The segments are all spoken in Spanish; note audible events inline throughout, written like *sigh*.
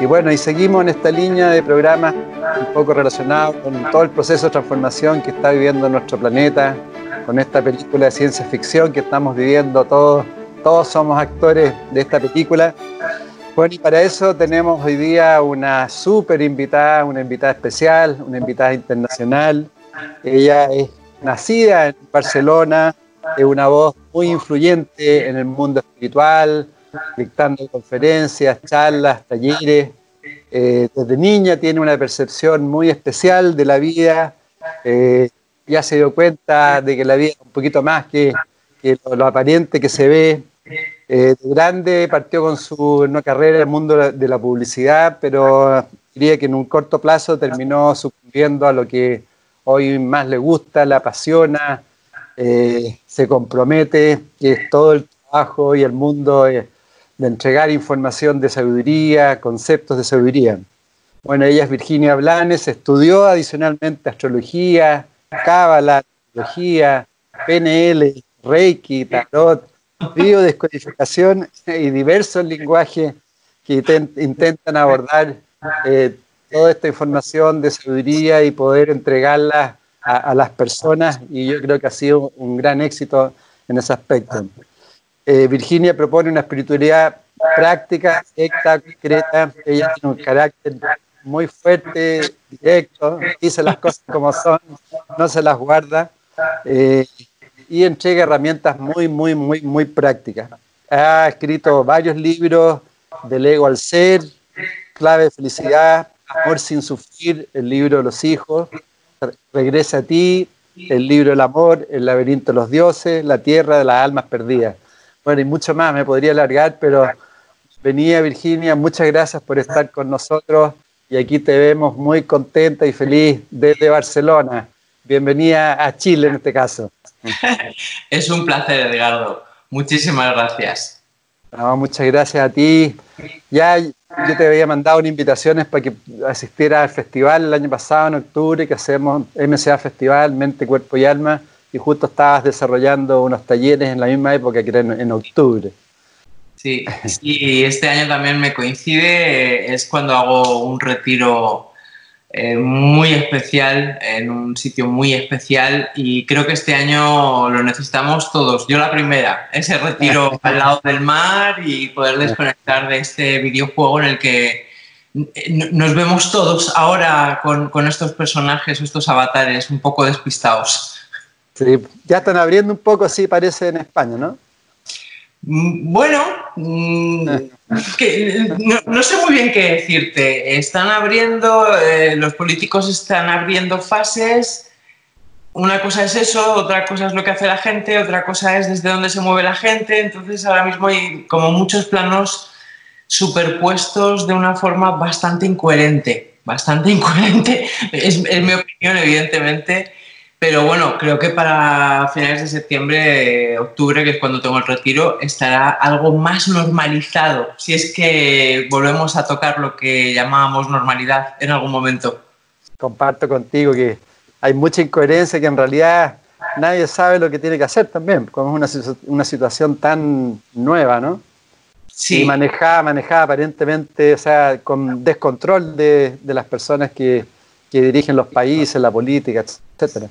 Y bueno, y seguimos en esta línea de programas un poco relacionados con todo el proceso de transformación que está viviendo nuestro planeta, con esta película de ciencia ficción que estamos viviendo todos, todos somos actores de esta película. Bueno, y para eso tenemos hoy día una súper invitada, una invitada especial, una invitada internacional. Ella es nacida en Barcelona, es una voz muy influyente en el mundo espiritual, dictando conferencias, charlas, talleres. Eh, desde niña tiene una percepción muy especial de la vida. Eh, ya se dio cuenta de que la vida es un poquito más que, lo, aparente que se ve. Eh, de grande partió con su una carrera en el mundo de la publicidad, pero diría que en un corto plazo terminó sucumbiendo a lo que hoy más le gusta, le apasiona, se compromete, que es todo el trabajo y el mundo de entregar información de sabiduría, conceptos de sabiduría. Bueno, ella es Virginia Blanes, estudió adicionalmente astrología, cábala, astrología, PNL, Reiki, Tarot, biodescodificación y diversos lenguajes que intentan abordar eh, toda esta información de sabiduría y poder entregarla a, a, las personas y yo creo que ha sido un gran éxito en ese aspecto. Eh, Virginia propone una espiritualidad práctica, directa, concreta. Ella tiene un carácter muy fuerte, directo, dice las cosas como son, no se las guarda eh, y entrega herramientas muy, muy, muy, muy prácticas. Ha escrito varios libros, Del ego al ser, Clave de felicidad, Amor sin sufrir, el libro de los hijos, Regresa a ti, el libro del amor, El laberinto de los dioses, La tierra de las almas perdidas. Bueno, y mucho más, me podría alargar, pero venía Virginia, muchas gracias por estar con nosotros y aquí te vemos muy contenta y feliz desde Barcelona. Bienvenida a Chile en este caso. *laughs* es un placer, Edgardo. Muchísimas gracias. muchas gracias a ti. Ya yo te había mandado invitaciones para que asistieras al festival el año pasado, en octubre, que hacemos MCA Festival, Mente, Cuerpo y Alma y justo estabas desarrollando unos talleres en la misma época que era en, octubre. Sí, *laughs* y este año también me coincide, es cuando hago un retiro eh, muy especial, en un sitio muy especial y creo que este año lo necesitamos todos. Yo la primera, ese retiro *laughs* al lado del mar y poder desconectar de este videojuego en el que eh, nos vemos todos ahora con, con estos personajes, estos avatares un poco despistados. Sí, ya están abriendo un poco, así parece en España, ¿no? Mm, bueno, mm, no, sé muy bien qué decirte. Están abriendo, eh, los políticos están abriendo fases. Una cosa es eso, otra cosa es lo que hace la gente, otra cosa es desde dónde se mueve la gente. Entonces ahora mismo hay como muchos planos superpuestos de una forma bastante incoherente. Bastante *laughs* incoherente, es, es mi opinión, evidentemente. Pero bueno, creo que para finales de septiembre, octubre, que es cuando tengo el retiro, estará algo más normalizado, si es que volvemos a tocar lo que llamábamos normalidad en algún momento. Comparto contigo que hay mucha incoherencia que en realidad nadie sabe lo que tiene que hacer también, como es una, una situación tan nueva, ¿no? Sí. Y manejada, manejada aparentemente, o sea, con descontrol de, de las personas que, que dirigen los países, la política, etcétera.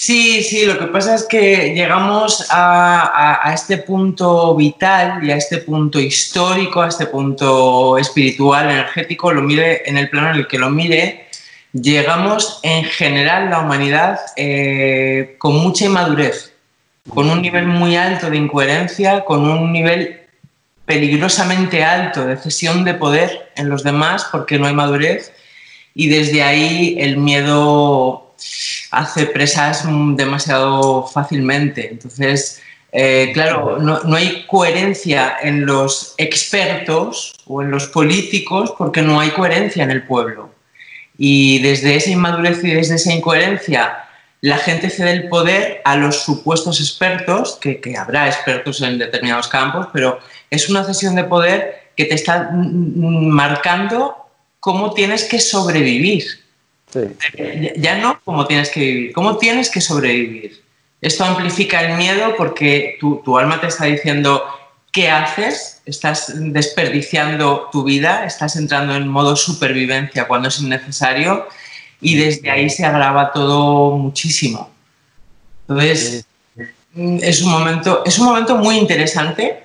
Sí, sí, lo que pasa es que llegamos a, este punto vital y a este punto histórico, a este punto espiritual, energético, lo mire en el plano en el que lo mire, llegamos en general la humanidad eh, con mucha inmadurez, con un nivel muy alto de incoherencia, con un nivel peligrosamente alto de cesión de poder en los demás porque no hay madurez y desde ahí el miedo hace presas demasiado fácilmente. Entonces, Eh, claro, no, no, hay coherencia en los expertos o en los políticos porque no hay coherencia en el pueblo. Y desde esa inmadurez y desde esa incoherencia, la gente cede el poder a los supuestos expertos, que, que habrá expertos en determinados campos, pero es una cesión de poder que te está marcando cómo tienes que sobrevivir. Ya no cómo tienes que vivir, cómo tienes que sobrevivir. Esto amplifica el miedo porque tu, tu alma te está diciendo qué haces, estás desperdiciando tu vida, estás entrando en modo supervivencia cuando es innecesario y desde ahí se agrava todo muchísimo. Entonces, es un momento, es un momento muy interesante,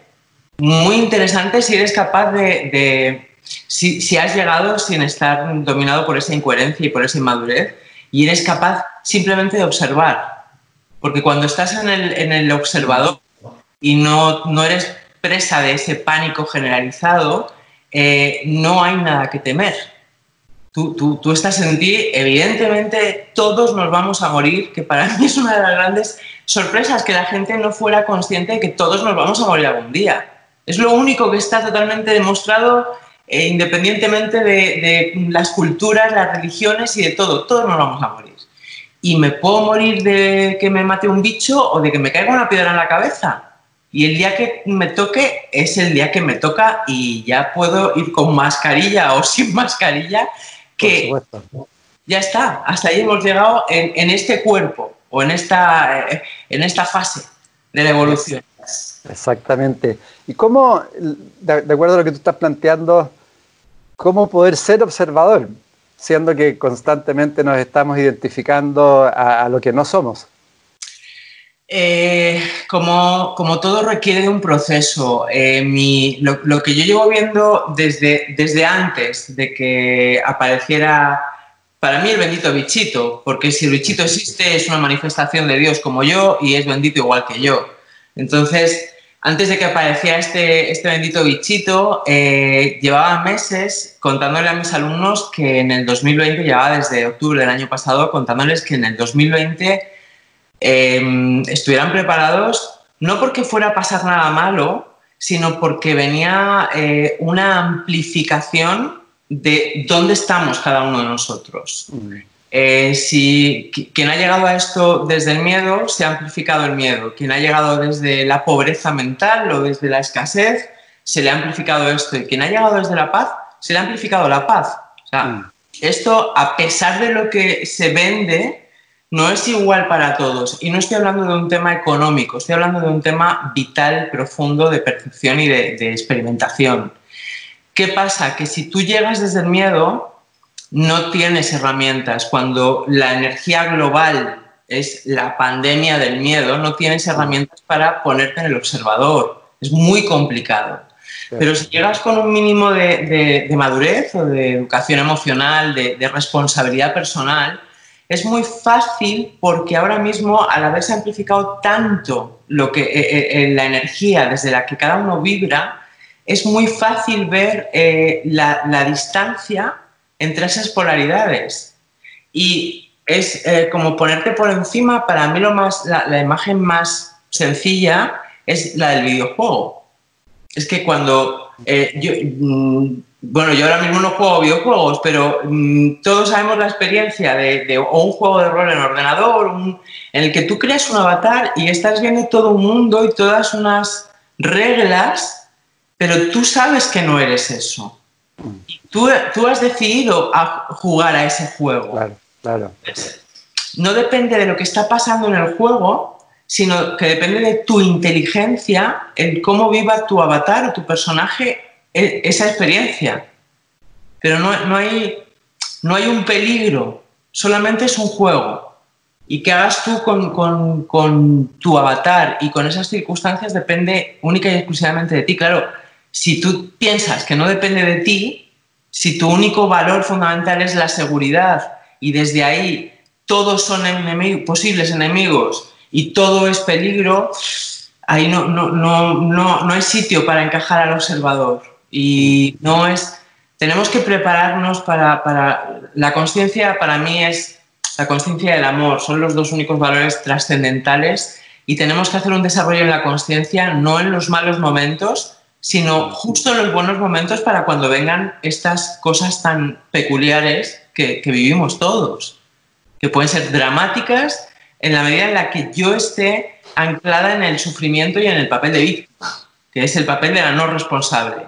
muy interesante si eres capaz de, si, si, has llegado sin estar dominado por esa incoherencia y por esa inmadurez y eres capaz simplemente de observar. Porque cuando estás en el, observador y no, no eres presa de ese pánico generalizado, eh, no hay nada que temer. Tú, tú, tú, estás en ti, evidentemente todos nos vamos a morir, que para mí es una de las grandes sorpresas, que la gente no fuera consciente de que todos nos vamos a morir algún día. Es lo único que está totalmente demostrado, eh, independientemente de, de, las culturas, las religiones y de todo, todos nos vamos a morir. Y me puedo morir de que me mate un bicho o de que me caiga una piedra en la cabeza y el día que me toque es el día que me toca y ya puedo ir con mascarilla *laughs* o sin mascarilla, que ya está, hasta ahí hemos llegado en, en este cuerpo o en esta, en esta fase de la evolución. Exactamente. ¿Y cómo, de, acuerdo a lo que tú estás planteando, cómo poder ser observador, siendo que constantemente nos estamos identificando a, a lo que no somos? Eh, como, como, todo requiere de un proceso, eh, mi, lo, lo, que yo llevo viendo desde, desde antes de que apareciera para mí el bendito bichito, porque si el bichito existe es una manifestación de Dios como yo y es bendito igual que yo. Entonces, antes de que apareciera este, este bendito bichito, eh, llevaba meses contándole a mis alumnos que en el 2020, llevaba desde octubre del año pasado, contándoles que en el 2020 eh, estuvieran preparados, no porque fuera a pasar nada malo, sino porque venía eh, una amplificación de dónde estamos cada uno de nosotros. Eh, si quien ha llegado a esto desde el miedo, se ha amplificado el miedo. Quien ha llegado desde la pobreza mental o desde la escasez, se le ha amplificado esto. Y quien ha llegado desde la paz, se le ha amplificado la paz. O sea, mm. esto, a pesar de lo que se vende, no es igual para todos. Y no estoy hablando de un tema económico, estoy hablando de un tema vital, profundo, de percepción y de, de experimentación. ¿Qué pasa? Que si tú llegas desde el miedo, no tienes herramientas. Cuando la energía global es la pandemia del miedo, no tienes herramientas para ponerte en el observador. Es muy complicado. Pero si llegas con un mínimo de, de, de madurez o de educación emocional, de, de responsabilidad personal, es muy fácil porque ahora mismo, al haberse amplificado tanto lo que, eh, eh, la energía desde la que cada uno vibra, es muy fácil ver eh, la, la, distancia entre esas polaridades. Y es eh, como ponerte por encima, para mí lo más, la, imagen más sencilla es la del videojuego. Es que cuando eh, yo, mm, bueno, yo ahora mismo no juego videojuegos, pero mmm, todos sabemos la experiencia de, un juego de rol en ordenador, en el que tú creas un avatar y estás viendo todo un mundo y todas unas reglas, pero tú sabes que no eres eso. Tú, tú has decidido a jugar a ese juego. Claro, claro. No depende de lo que está pasando en el juego, sino que depende de tu inteligencia en cómo viva tu avatar o tu personaje e, esa experiencia. Pero no, no, hay, no hay un peligro, solamente es un juego. Y que hagas tú con, con, con, tu avatar y con esas circunstancias depende única y exclusivamente de ti. Claro, si tú piensas que no depende de ti, si tu único valor fundamental es la seguridad y desde ahí todos son enemigos, posibles enemigos y todo es peligro, ahí no, no, no, no, no hay sitio para encajar al observador. Y no es, tenemos que prepararnos para, para la conciencia para mí es la conciencia del amor, son los dos únicos valores trascendentales y tenemos que hacer un desarrollo en la conciencia no en los malos momentos, sino justo los buenos momentos para cuando vengan estas cosas tan peculiares que, vivimos todos, que pueden ser dramáticas en la medida en la que yo esté anclada en el sufrimiento y en el papel de víctima, que es el papel de la no responsable.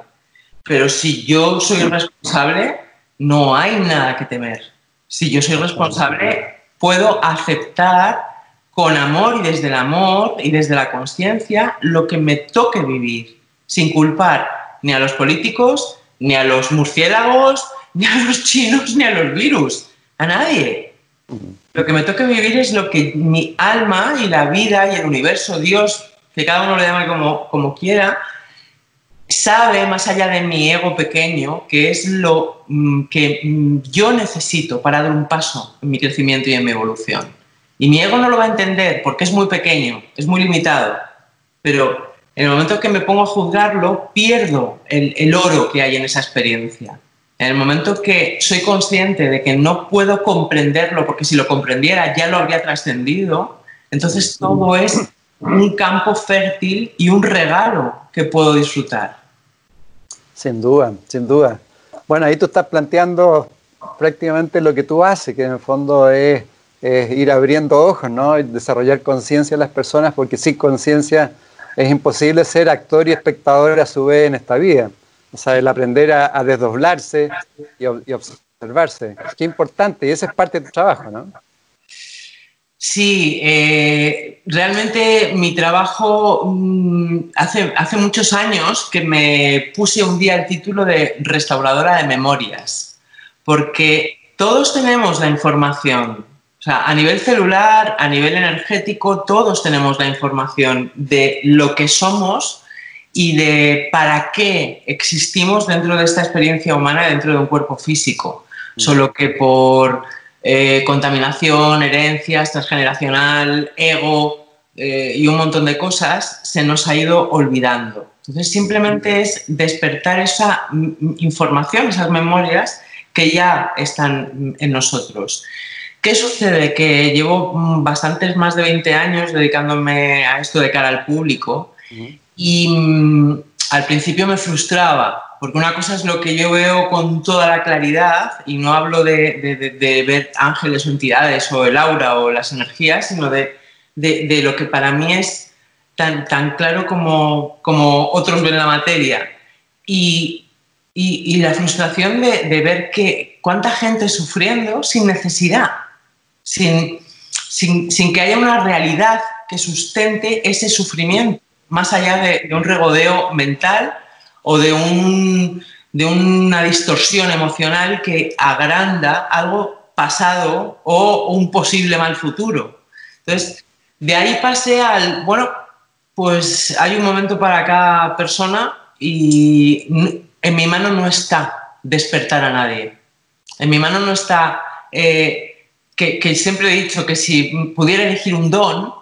Pero si yo soy responsable, no hay nada que temer. Si yo soy responsable, puedo aceptar con amor y desde el amor y desde la conciencia lo que me toque vivir sin culpar ni a los políticos, ni a los murciélagos, ni a los chinos, ni a los virus, a nadie. Lo que me toca vivir es lo que mi alma y la vida y el universo, Dios, que cada uno lo llame como, como quiera, sabe más allá de mi ego pequeño que es lo mm, que mm, yo necesito para dar un paso en mi crecimiento y en mi evolución. Y mi ego no lo va a entender porque es muy pequeño, es muy limitado, pero en el momento que me pongo a juzgarlo, pierdo el, oro que hay en esa experiencia. En el momento que soy consciente de que no puedo comprenderlo, porque si lo comprendiera ya lo habría trascendido, entonces todo es un campo fértil y un regalo que puedo disfrutar. Sin duda, sin duda. Bueno, ahí tú estás planteando prácticamente lo que tú haces, que en el fondo es, es ir abriendo ojos, ¿no? Y desarrollar conciencia en las personas, porque sin conciencia es imposible ser actor y espectador a su vez en esta vida. O sea, el aprender a, desdoblarse y, observarse. Qué importante, y esa es parte de tu trabajo, ¿no? Sí, eh, realmente mi trabajo mm, hace, hace muchos años que me puse un día el título de restauradora de memorias, porque todos tenemos la información, sea, a nivel celular, a nivel energético, todos tenemos la información de lo que somos y de para qué existimos dentro de esta experiencia humana, dentro de un cuerpo físico. Mm. Solo que por eh, contaminación, herencias, transgeneracional, ego eh, y un montón de cosas, se nos ha ido olvidando. Entonces, simplemente es despertar esa información, esas memorias que ya están en nosotros. ¿Qué sucede? Que llevo mm, bastantes más de 20 años dedicándome a esto de cara al público y mm, al principio me frustraba, porque una cosa es lo que yo veo con toda la claridad, y no hablo de, ver ángeles o entidades o el aura o las energías, sino de, lo que para mí es tan, tan claro como, como otros ven la materia. Y, y, la frustración de, ver que cuánta gente sufriendo sin necesidad sin, sin, que haya una realidad que sustente ese sufrimiento, más allá de, un regodeo mental o de, un, de una distorsión emocional que agranda algo pasado o un posible mal futuro. Entonces, de ahí pasé al, bueno, pues hay un momento para cada persona y en mi mano no está despertar a nadie. En mi mano no está eh, que, siempre he dicho que si pudiera elegir un don,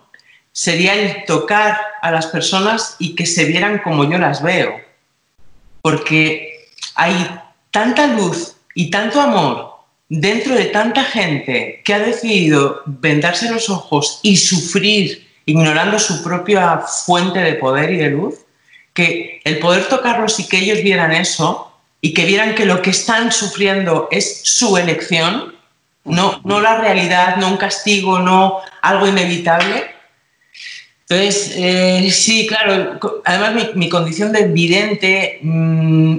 sería el tocar a las personas y que se vieran como yo las veo. Porque hay tanta luz y tanto amor dentro de tanta gente que ha decidido vendarse los ojos y sufrir ignorando su propia fuente de poder y de luz, que el poder tocarlos y que ellos vieran eso y que vieran que lo que están sufriendo es su elección, no, no la realidad, no un castigo, no algo inevitable. Entonces, eh, sí, claro, además mi, condición de vidente mm,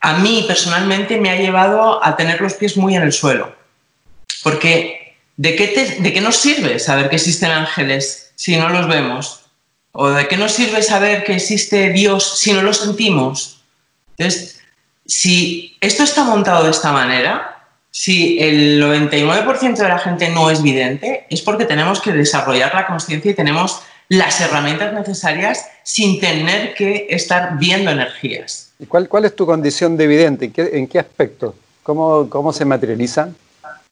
a mí personalmente me ha llevado a tener los pies muy en el suelo. Porque ¿de qué, ¿de qué nos sirve saber que existen ángeles si no los vemos? ¿O de qué nos sirve saber que existe Dios si no lo sentimos? Entonces, si esto está montado de esta manera, si el 99% de la gente no es vidente, es porque tenemos que desarrollar la conciencia y tenemos las herramientas necesarias sin tener que estar viendo energías. ¿Y cuál, cuál es tu condición de vidente? ¿En qué, aspecto? ¿Cómo, ¿Cómo, se materializa?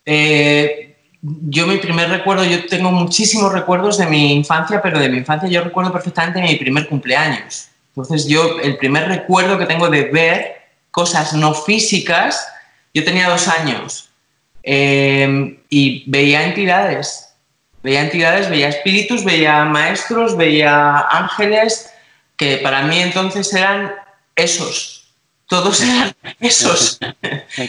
Eh, yo mi primer recuerdo, yo tengo muchísimos recuerdos de mi infancia, pero de mi infancia yo recuerdo perfectamente mi primer cumpleaños. Entonces yo el primer recuerdo que tengo de ver cosas no físicas yo tenía dos años em, y veía entidades Veía entidades, veía espíritus, veía maestros, veía ángeles, que para mí entonces eran esos. Todos *laughs* eran esos.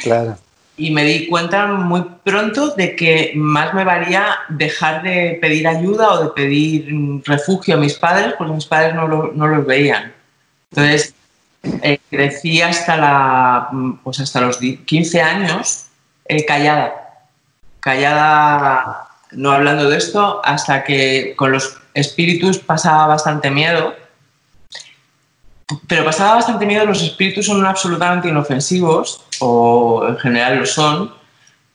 claro. Y me di cuenta muy pronto de que más me valía dejar de pedir ayuda o de pedir refugio a mis padres, porque mis padres no, no los veían. Entonces, eh, crecí hasta, la, pues hasta los 15 años eh, callada. Callada, no hablando de esto, hasta que con los espíritus pasaba bastante miedo. Pero pasaba bastante miedo, los espíritus son absolutamente inofensivos, o en general lo son,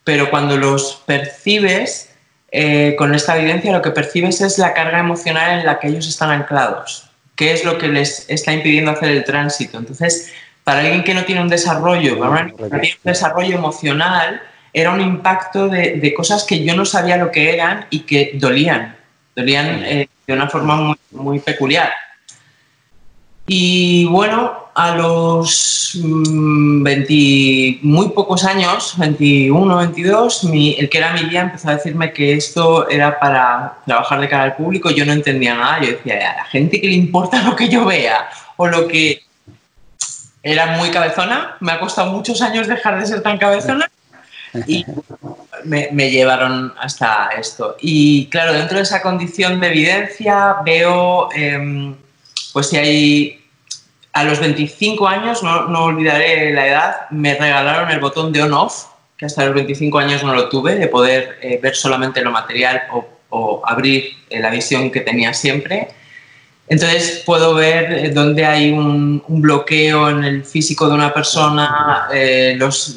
pero cuando los percibes, eh, con esta evidencia lo que percibes es la carga emocional en la que ellos están anclados qué es lo que les está impidiendo hacer el tránsito. Entonces, para alguien que no tiene un desarrollo, para un desarrollo emocional, era un impacto de, cosas que yo no sabía lo que eran y que dolían, dolían eh, de una forma muy, muy peculiar. Y bueno, a los 20, mm, muy pocos años, 21, 22, el que era mi guía empezó a decirme que esto era para trabajar de cara al público. Yo no entendía nada. Yo decía, a la gente que le importa lo que yo vea o lo que... Era muy cabezona. Me ha costado muchos años dejar de ser tan cabezona. Y *laughs* me, llevaron hasta esto. Y claro, dentro de esa condición de evidencia veo, em, pues si hay a los 25 años, no, no, olvidaré la edad, me regalaron el botón de on-off, que hasta los 25 años no lo tuve, de poder eh, ver solamente lo material o, abrir eh, la visión que tenía siempre. Entonces puedo ver eh, dónde hay un, bloqueo en el físico de una persona, los,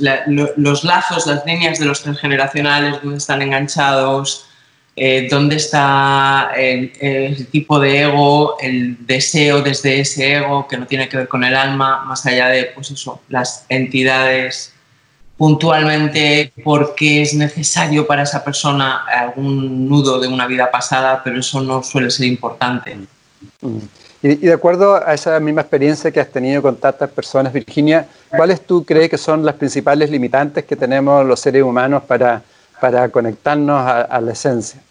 los, lazos, las líneas de los transgeneracionales, dónde están enganchados, eh, dónde está el, tipo de ego, el deseo desde ese ego que no tiene que ver con el alma, más allá de pues eso, las entidades puntualmente porque es necesario para esa persona algún nudo de una vida pasada, pero eso no suele ser importante. Mm. Y, de acuerdo a esa misma experiencia que has tenido con tantas personas, Virginia, ¿cuáles tú crees que son las principales limitantes que tenemos los seres humanos para, para conectarnos a la esencia?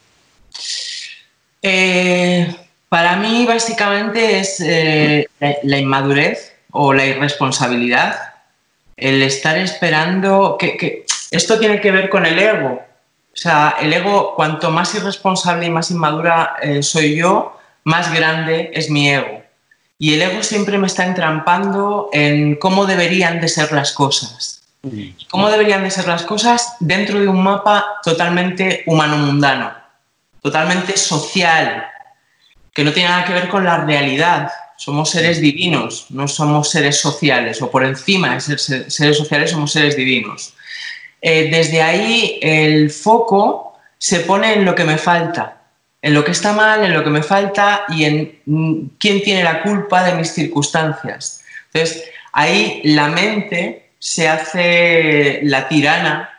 Eh, para mí básicamente es eh, la, inmadurez o la irresponsabilidad, el estar esperando que, esto tiene que ver con el ego. O sea, el ego, cuanto más irresponsable y más inmadura eh, soy yo, más grande es mi ego. Y el ego siempre me está entrampando en cómo deberían de ser las cosas. Mm. ¿Cómo deberían de ser las cosas dentro de un mapa totalmente humano-mundano? Totalmente social, que no tiene nada que ver con la realidad. Somos seres divinos, no somos seres sociales, o por encima de ser seres sociales somos seres divinos. Eh, desde ahí el foco se pone en lo que me falta, en lo que está mal, en lo que me falta y en mm, quién tiene la culpa de mis circunstancias. Entonces, ahí la mente se hace la tirana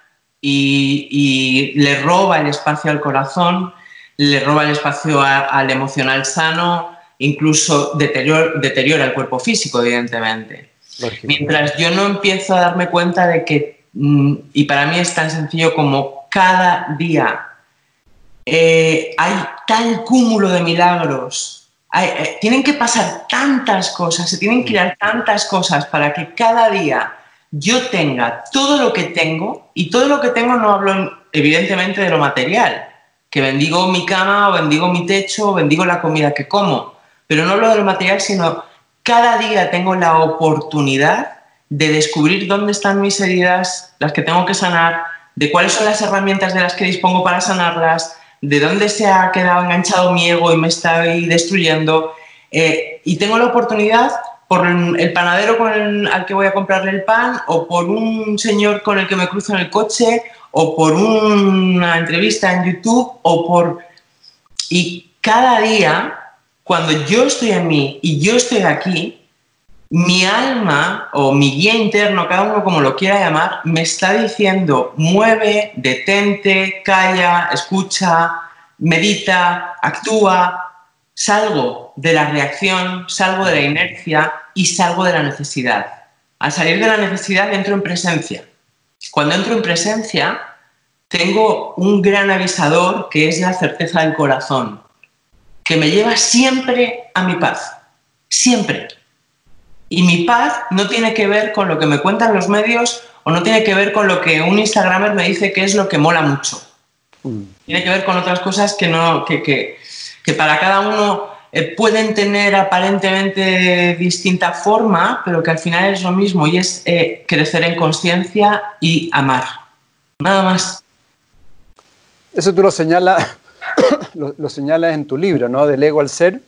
y, y le roba el espacio al corazón le roba el espacio al emocional sano, incluso deteriora, el cuerpo físico, evidentemente. Mientras yo no empiezo a darme cuenta de que, mm, y para mí es tan sencillo como cada día eh, hay tal cúmulo de milagros, eh, tienen que pasar tantas cosas, se tienen que dar tantas cosas para que cada día yo tenga todo lo que tengo, y todo lo que tengo no hablo evidentemente de lo material, que bendigo mi cama, o bendigo mi techo, o bendigo la comida que como. Pero no lo del material, sino cada día tengo la oportunidad de descubrir dónde están mis heridas, las que tengo que sanar, de cuáles son las herramientas de las que dispongo para sanarlas, de dónde se ha quedado enganchado mi ego y me está destruyendo. Eh, y tengo la oportunidad por el panadero con el, al que voy a comprarle el pan, o por un señor con el que me cruzo en el coche, o por una entrevista en YouTube o por... Y cada día, cuando yo estoy en mí y yo estoy aquí, mi alma o mi guía interno, cada uno como lo quiera llamar, me está diciendo, mueve, detente, calla, escucha, medita, actúa, salgo de la reacción, salgo de la inercia y salgo de la necesidad. Al salir de la necesidad entro en presencia. Cuando entro en presencia, tengo un gran avisador que es la certeza del corazón, que me lleva siempre a mi paz, siempre. Y mi paz no tiene que ver con lo que me cuentan los medios o no tiene que ver con lo que un Instagramer me dice que es lo que mola mucho. Mm. Tiene que ver con otras cosas que, no, que, que, para cada uno eh, pueden tener aparentemente distinta forma, pero que al final es lo mismo y es eh, crecer en conciencia y amar. Nada más. Eso tú lo señalas, *coughs* lo, señalas en tu libro, ¿no? Del ego al ser.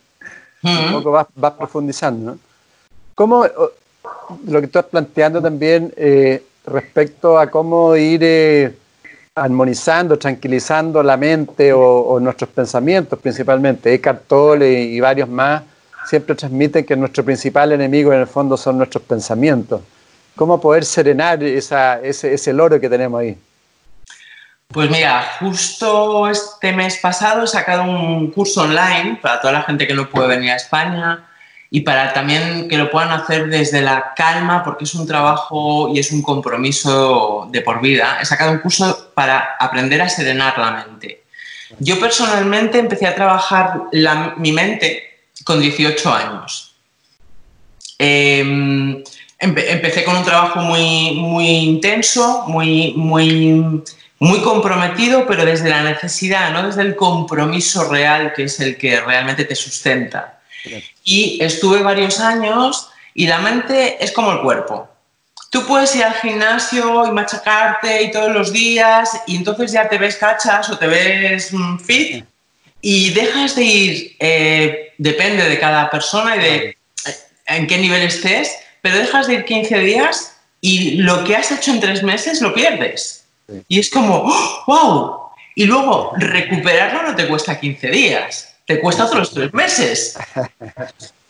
Un poco vas, vas profundizando, ¿no? ¿Cómo, lo que estás planteando también eh, respecto a cómo ir armonizando, tranquilizando la mente o, nuestros pensamientos principalmente. Eckhart Tolle y, varios más siempre transmiten que nuestro principal enemigo en el fondo son nuestros pensamientos. ¿Cómo poder serenar ese, ese loro que tenemos ahí? Pues mira, justo este mes pasado he sacado un curso online para toda la gente que no puede venir a España y para también que lo puedan hacer desde la calma, porque es un trabajo y es un compromiso de por vida. He sacado un curso para aprender a serenar la mente. Yo personalmente empecé a trabajar mi mente con 18 años. Em, empecé con un trabajo muy, muy intenso, muy, muy, muy comprometido, pero desde la necesidad, no desde el compromiso real, que es el que realmente te sustenta. Y estuve varios años y la mente es como el cuerpo. Tú puedes ir al gimnasio y machacarte y todos los días y entonces ya te ves cachas o te ves mm, fit y dejas de ir, eh, depende de cada persona y de eh, en qué nivel estés, pero dejas de ir 15 días y lo que has hecho en tres meses lo pierdes. Y es como, ¡wow! ¡Oh, y luego recuperarlo no te cuesta 15 días te cuesta otros tres meses.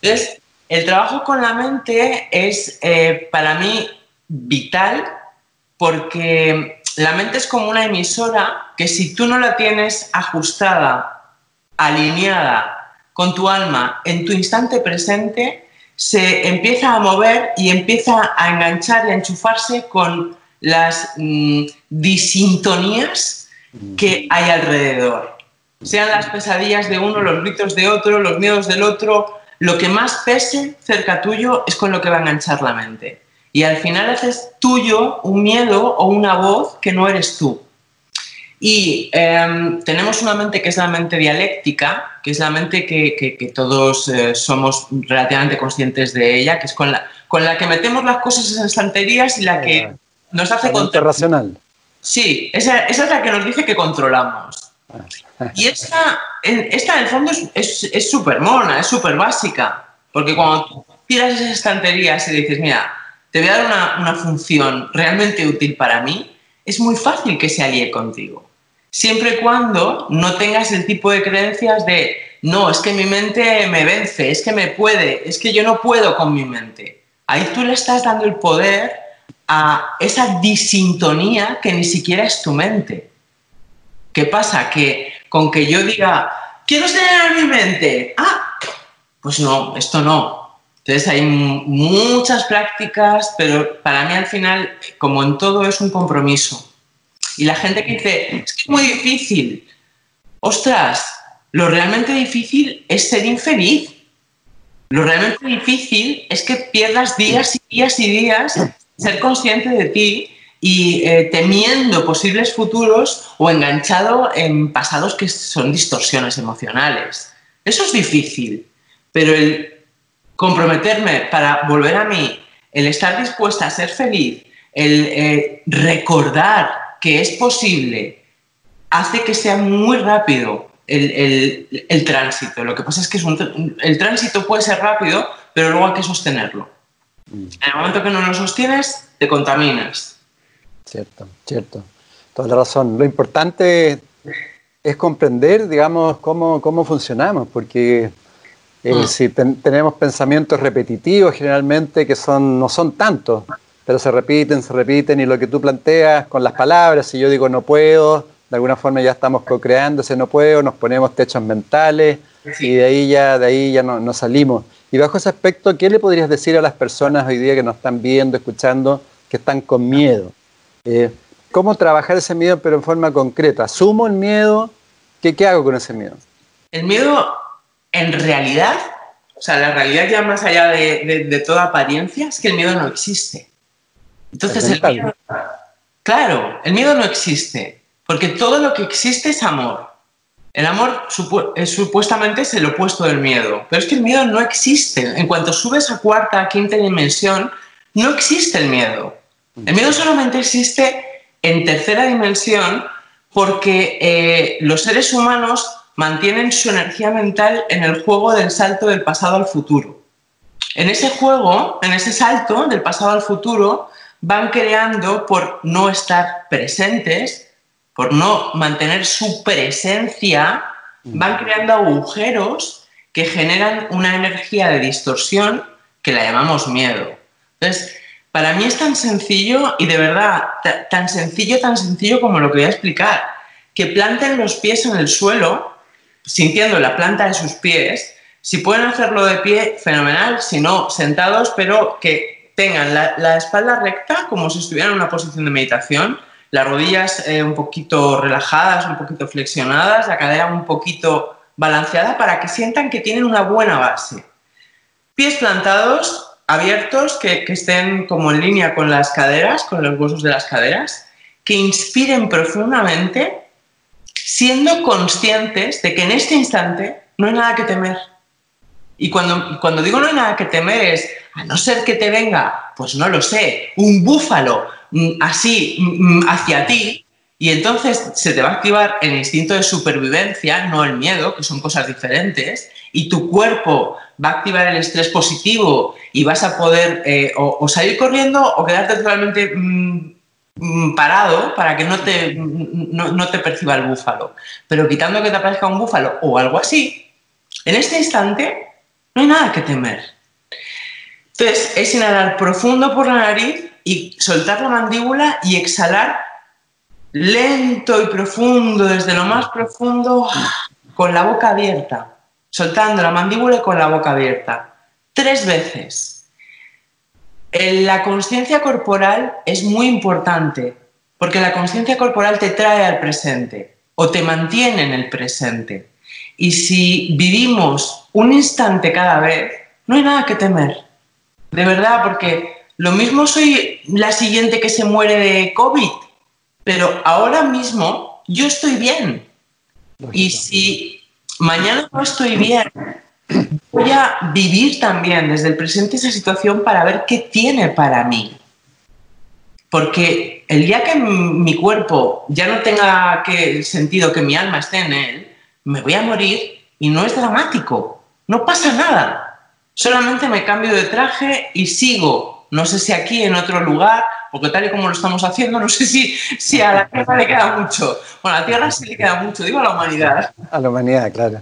Entonces, el trabajo con la mente es eh, para mí vital porque la mente es como una emisora que si tú no la tienes ajustada, alineada con tu alma en tu instante presente, se empieza a mover y empieza a enganchar y a enchufarse con las mm, disintonías que hay alrededor sean las pesadillas de uno, los gritos de otro, los miedos del otro, lo que más pese cerca tuyo es con lo que va a enganchar la mente. Y al final haces tuyo un miedo o una voz que no eres tú. Y em, tenemos una mente que es la mente dialéctica, que es la mente que, todos eh, somos relativamente conscientes de ella, que es con la, con la que metemos las cosas en estanterías y la que nos hace... La racional. Sí, esa, esa es la que nos dice que controlamos. Y esta, esta en el fondo es súper mona, es súper básica, porque cuando tiras esas estanterías y dices, mira, te voy a dar una, una, función realmente útil para mí, es muy fácil que se alíe contigo. Siempre y cuando no tengas el tipo de creencias de, no, es que mi mente me vence, es que me puede, es que yo no puedo con mi mente. Ahí tú le estás dando el poder a esa disintonía que ni siquiera es tu mente. ¿Qué pasa? Que con que yo diga, quiero en mi mente, ah, pues no, esto no. Entonces hay muchas prácticas, pero para mí al final, como en todo, es un compromiso. Y la gente que dice, es que es muy difícil. Ostras, lo realmente difícil es ser infeliz. Lo realmente difícil es que pierdas días y días y días ser consciente de ti y eh, temiendo posibles futuros o enganchado en pasados que son distorsiones emocionales. Eso es difícil, pero el comprometerme para volver a mí, el estar dispuesta a ser feliz, el eh, recordar que es posible, hace que sea muy rápido el, tránsito. Lo que pasa es que el tránsito puede ser rápido, pero luego hay que sostenerlo. Mm. En el momento que no lo sostienes, te contaminas. Cierto, cierto. Toda la razón. Lo importante es comprender, digamos, cómo, cómo funcionamos, porque eh, ah. si tenemos pensamientos repetitivos generalmente que son, no son tantos, pero se repiten, se repiten, y lo que tú planteas con las palabras, si yo digo no puedo, de alguna forma ya estamos co-creando ese no puedo, nos ponemos techos mentales y de ahí ya, de ahí ya no, salimos. Y bajo ese aspecto, ¿qué le podrías decir a las personas hoy día que nos están viendo, escuchando, que están con miedo? Eh, ¿Cómo trabajar ese miedo pero en forma concreta? ¿Asumo el miedo? ¿Qué, qué hago con ese miedo? El miedo, en realidad, o sea, la realidad ya más allá de, toda apariencia es que el miedo no existe. Entonces, el miedo, claro, el miedo no existe, porque todo lo que existe es amor. El amor es, supuestamente es el opuesto del miedo, pero es que el miedo no existe. En cuanto subes a cuarta, quinta dimensión, no existe el miedo. El miedo solamente existe en tercera dimensión porque eh, los seres humanos mantienen su energía mental en el juego del salto del pasado al futuro. En ese juego, en ese salto del pasado al futuro, van creando por no estar presentes, por no mantener su presencia, van creando agujeros que generan una energía de distorsión que la llamamos miedo. Entonces, para mí es tan sencillo y de verdad, tan sencillo, tan sencillo como lo que voy a explicar, que planten los pies en el suelo, sintiendo la planta de sus pies. Si pueden hacerlo de pie, fenomenal, si no, sentados, pero que tengan la, espalda recta como si estuvieran en una posición de meditación, las rodillas eh, un poquito relajadas, un poquito flexionadas, la cadera un poquito balanceada para que sientan que tienen una buena base. Pies plantados, abiertos, que, estén como en línea con las caderas, con los huesos de las caderas, que inspiren profundamente, siendo conscientes de que en este instante no hay nada que temer. Y cuando, cuando digo no hay nada que temer es, a no ser que te venga, pues no lo sé, un búfalo mm, así mm, hacia ti, y entonces se te va a activar el instinto de supervivencia, no el miedo, que son cosas diferentes, y tu cuerpo va a activar el estrés positivo y vas a poder eh, o, salir corriendo o quedarte totalmente mm, mm, parado para que no te, no, te perciba el búfalo. Pero quitando que te aparezca un búfalo o algo así, en este instante no hay nada que temer. Entonces es inhalar profundo por la nariz y soltar la mandíbula y exhalar lento y profundo desde lo más profundo con la boca abierta soltando la mandíbula y con la boca abierta. Tres veces. La conciencia corporal es muy importante porque la conciencia corporal te trae al presente o te mantiene en el presente. Y si vivimos un instante cada vez, no hay nada que temer. De verdad, porque lo mismo soy la siguiente que se muere de COVID, pero ahora mismo yo estoy bien. Y si mañana no estoy bien, voy a vivir también desde el presente esa situación para ver qué tiene para mí. Porque el día que mi cuerpo ya no tenga que, sentido que mi alma esté en él, me voy a morir y no es dramático, no pasa nada. Solamente me cambio de traje y sigo, no sé si aquí, en otro lugar, porque tal y como lo estamos haciendo, no sé si, si a la Tierra le queda mucho. Bueno, a la Tierra sí le queda mucho, digo a la humanidad. A la humanidad, claro.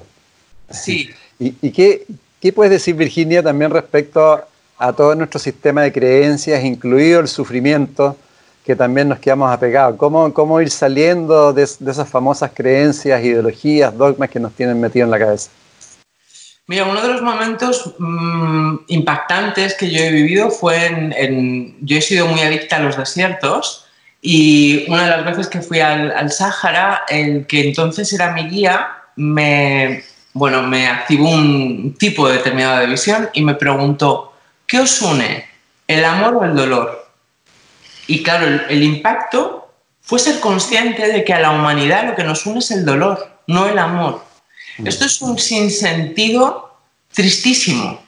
Sí. ¿Y, qué, qué, puedes decir, Virginia, también respecto a todo nuestro sistema de creencias, incluido el sufrimiento, que también nos quedamos apegados? ¿Cómo, cómo ir saliendo de, de esas famosas creencias, ideologías, dogmas que nos tienen metidos en la cabeza? Mira, uno de los momentos mm, impactantes que yo he vivido fue en, Yo he sido muy adicta a los desiertos y una de las veces que fui al, al Sáhara, el que entonces era mi guía, me, bueno, me activó un tipo determinado de visión y me preguntó, ¿qué os une? ¿El amor o el dolor? Y claro, el impacto fue ser consciente de que a la humanidad lo que nos une es el dolor, no el amor. Esto es un sinsentido tristísimo,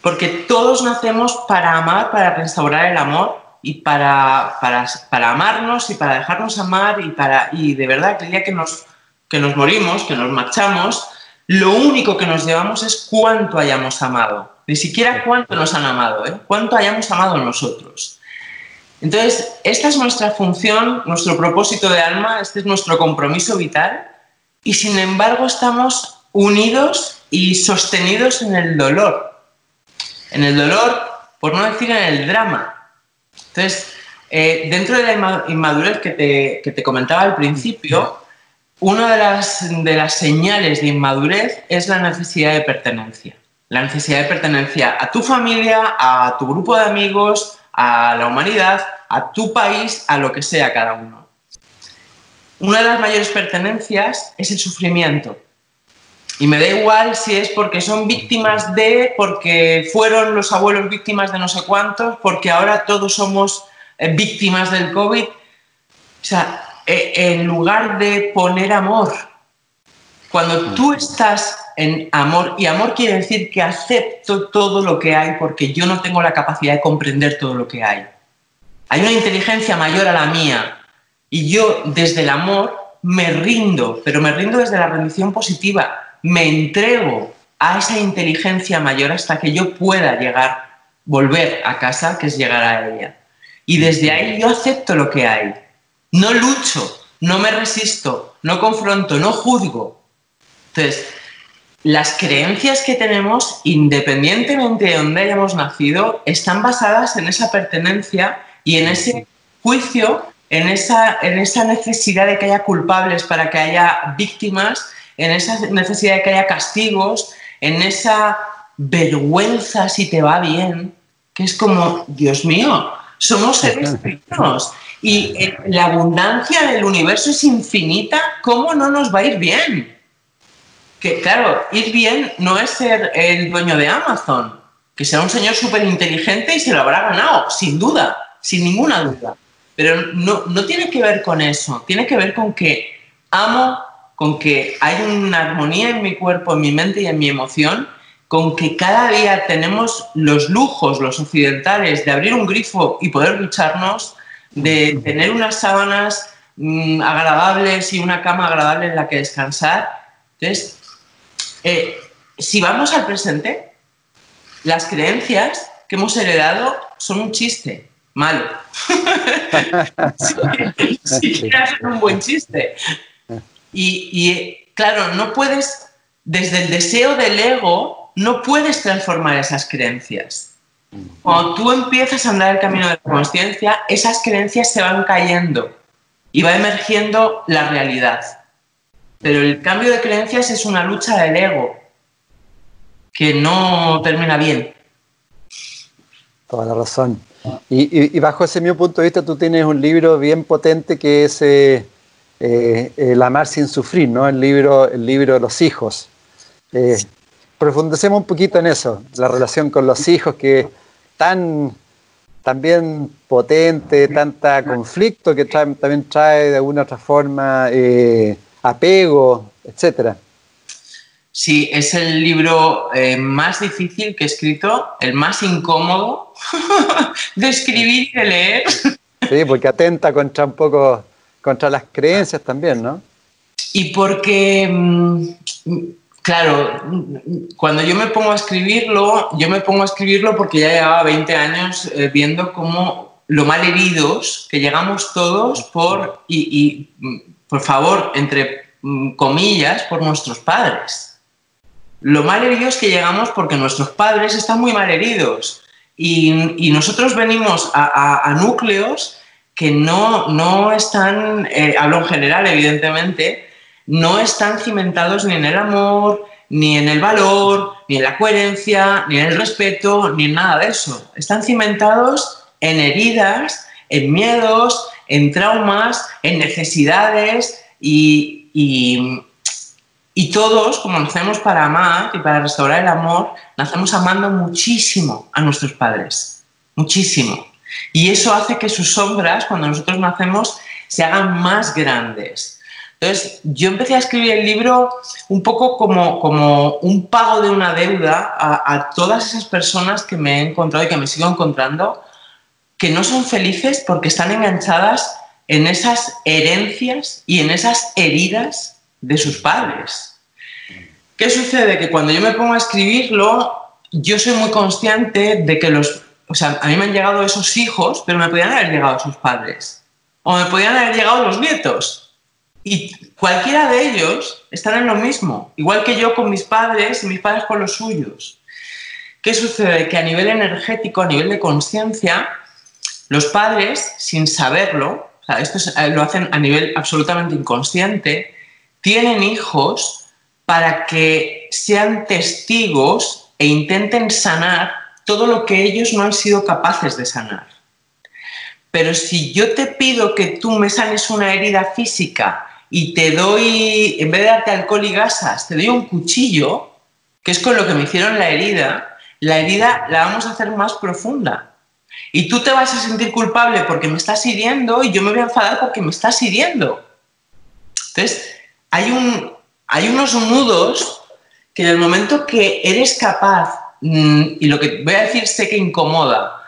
porque todos nacemos para amar, para restaurar el amor y para, para, amarnos y para dejarnos amar y, para, y de verdad que el día que nos, que nos morimos, que nos marchamos, lo único que nos llevamos es cuánto hayamos amado, ni siquiera cuánto nos han amado, ¿eh? cuánto hayamos amado nosotros. Entonces, esta es nuestra función, nuestro propósito de alma, este es nuestro compromiso vital y sin embargo estamos unidos y sostenidos en el dolor. En el dolor, por no decir en el drama. Entonces, eh, dentro de la inmadurez que te, que te, comentaba al principio, una de las, de las señales de inmadurez es la necesidad de pertenencia. La necesidad de pertenencia a tu familia, a tu grupo de amigos, a la humanidad, a tu país, a lo que sea cada uno. Una de las mayores pertenencias es el sufrimiento. Y me da igual si es porque son víctimas de, porque fueron los abuelos víctimas de no sé cuántos, porque ahora todos somos eh, víctimas del COVID. O sea, eh, en lugar de poner amor, cuando tú estás en amor, y amor quiere decir que acepto todo lo que hay porque yo no tengo la capacidad de comprender todo lo que hay. Hay una inteligencia mayor a la mía y yo desde el amor me rindo, pero me rindo desde la rendición positiva me entrego a esa inteligencia mayor hasta que yo pueda llegar, volver a casa, que es llegar a ella. Y desde ahí yo acepto lo que hay. No lucho, no me resisto, no confronto, no juzgo. Entonces, las creencias que tenemos, independientemente de dónde hayamos nacido, están basadas en esa pertenencia y en ese juicio, en esa, en esa necesidad de que haya culpables para que haya víctimas en esa necesidad de que haya castigos, en esa vergüenza si te va bien, que es como, Dios mío, somos seres humanos y la abundancia del universo es infinita, ¿cómo no nos va a ir bien? Que claro, ir bien no es ser el dueño de Amazon, que sea un señor súper inteligente y se lo habrá ganado, sin duda, sin ninguna duda. Pero no, no tiene que ver con eso, tiene que ver con que amo con que hay una armonía en mi cuerpo, en mi mente y en mi emoción, con que cada día tenemos los lujos, los occidentales, de abrir un grifo y poder ducharnos, de tener unas sábanas mm, agradables y una cama agradable en la que descansar. Entonces, eh, si vamos al presente, las creencias que hemos heredado son un chiste malo. *laughs* si, si un buen chiste. Y, claro, no puedes, desde el deseo del ego, no puedes transformar esas creencias. Cuando tú empiezas a andar el camino de la conciencia, esas creencias se van cayendo y va emergiendo la realidad. Pero el cambio de creencias es una lucha del ego que no termina bien. Toda la razón. Y, bajo ese mismo punto de vista, tú tienes un libro bien potente que es eh, eh, El amar sin sufrir, ¿no? El libro, el libro de los hijos. Eh, profundicemos un poquito en eso, la relación con los hijos, que tan también potente, tanta conflicto que también trae de alguna otra forma eh, apego, etcétera. Sí, es el libro eh, más difícil que he escrito, el más incómodo *laughs* de escribir y de leer. Sí, porque atenta contra un poco contra las creencias también, ¿no? Y porque, mm, claro, cuando yo me pongo a escribirlo, yo me pongo a escribirlo porque ya llevaba 20 años eh, viendo cómo lo mal heridos que llegamos todos por, y, mm, por favor, entre mm, comillas, por nuestros padres. Lo mal heridos que llegamos porque nuestros padres están muy mal heridos y, nosotros venimos a núcleos que no, no están, eh, hablo en general evidentemente, no están cimentados ni en el amor, ni en el valor, ni en la coherencia, ni en el respeto, ni en nada de eso. Están cimentados en heridas, en miedos, en traumas, en necesidades y, y, y todos, como nacemos para amar y para restaurar el amor, nacemos amando muchísimo a nuestros padres, muchísimo. Y eso hace que sus sombras, cuando nosotros nacemos, se hagan más grandes. Entonces, yo empecé a escribir el libro un poco como, como un pago de una deuda a, todas esas personas que me he encontrado y que me sigo encontrando, que no son felices porque están enganchadas en esas herencias y en esas heridas de sus padres. ¿Qué sucede? Que cuando yo me pongo a escribirlo, yo soy muy consciente de que los o sea, a mí me han llegado esos hijos, pero me podían haber llegado sus padres. O me podían haber llegado los nietos. Y cualquiera de ellos están en lo mismo, igual que yo con mis padres y mis padres con los suyos. ¿Qué sucede? Que a nivel energético, a nivel de conciencia, los padres, sin saberlo, o sea, esto eh, lo hacen a nivel absolutamente inconsciente, tienen hijos para que sean testigos e intenten sanar todo lo que ellos no han sido capaces de sanar. Pero si yo te pido que tú me sanes una herida física y te doy, en vez de darte alcohol y gasas, te doy un cuchillo, que es con lo que me hicieron la herida, la herida la vamos a hacer más profunda. Y tú te vas a sentir culpable porque me estás hiriendo y yo me voy a enfadar porque me estás hiriendo. Entonces, hay, un, hay unos nudos que en el momento que eres capaz, mm, y lo que voy a decir sé que incomoda,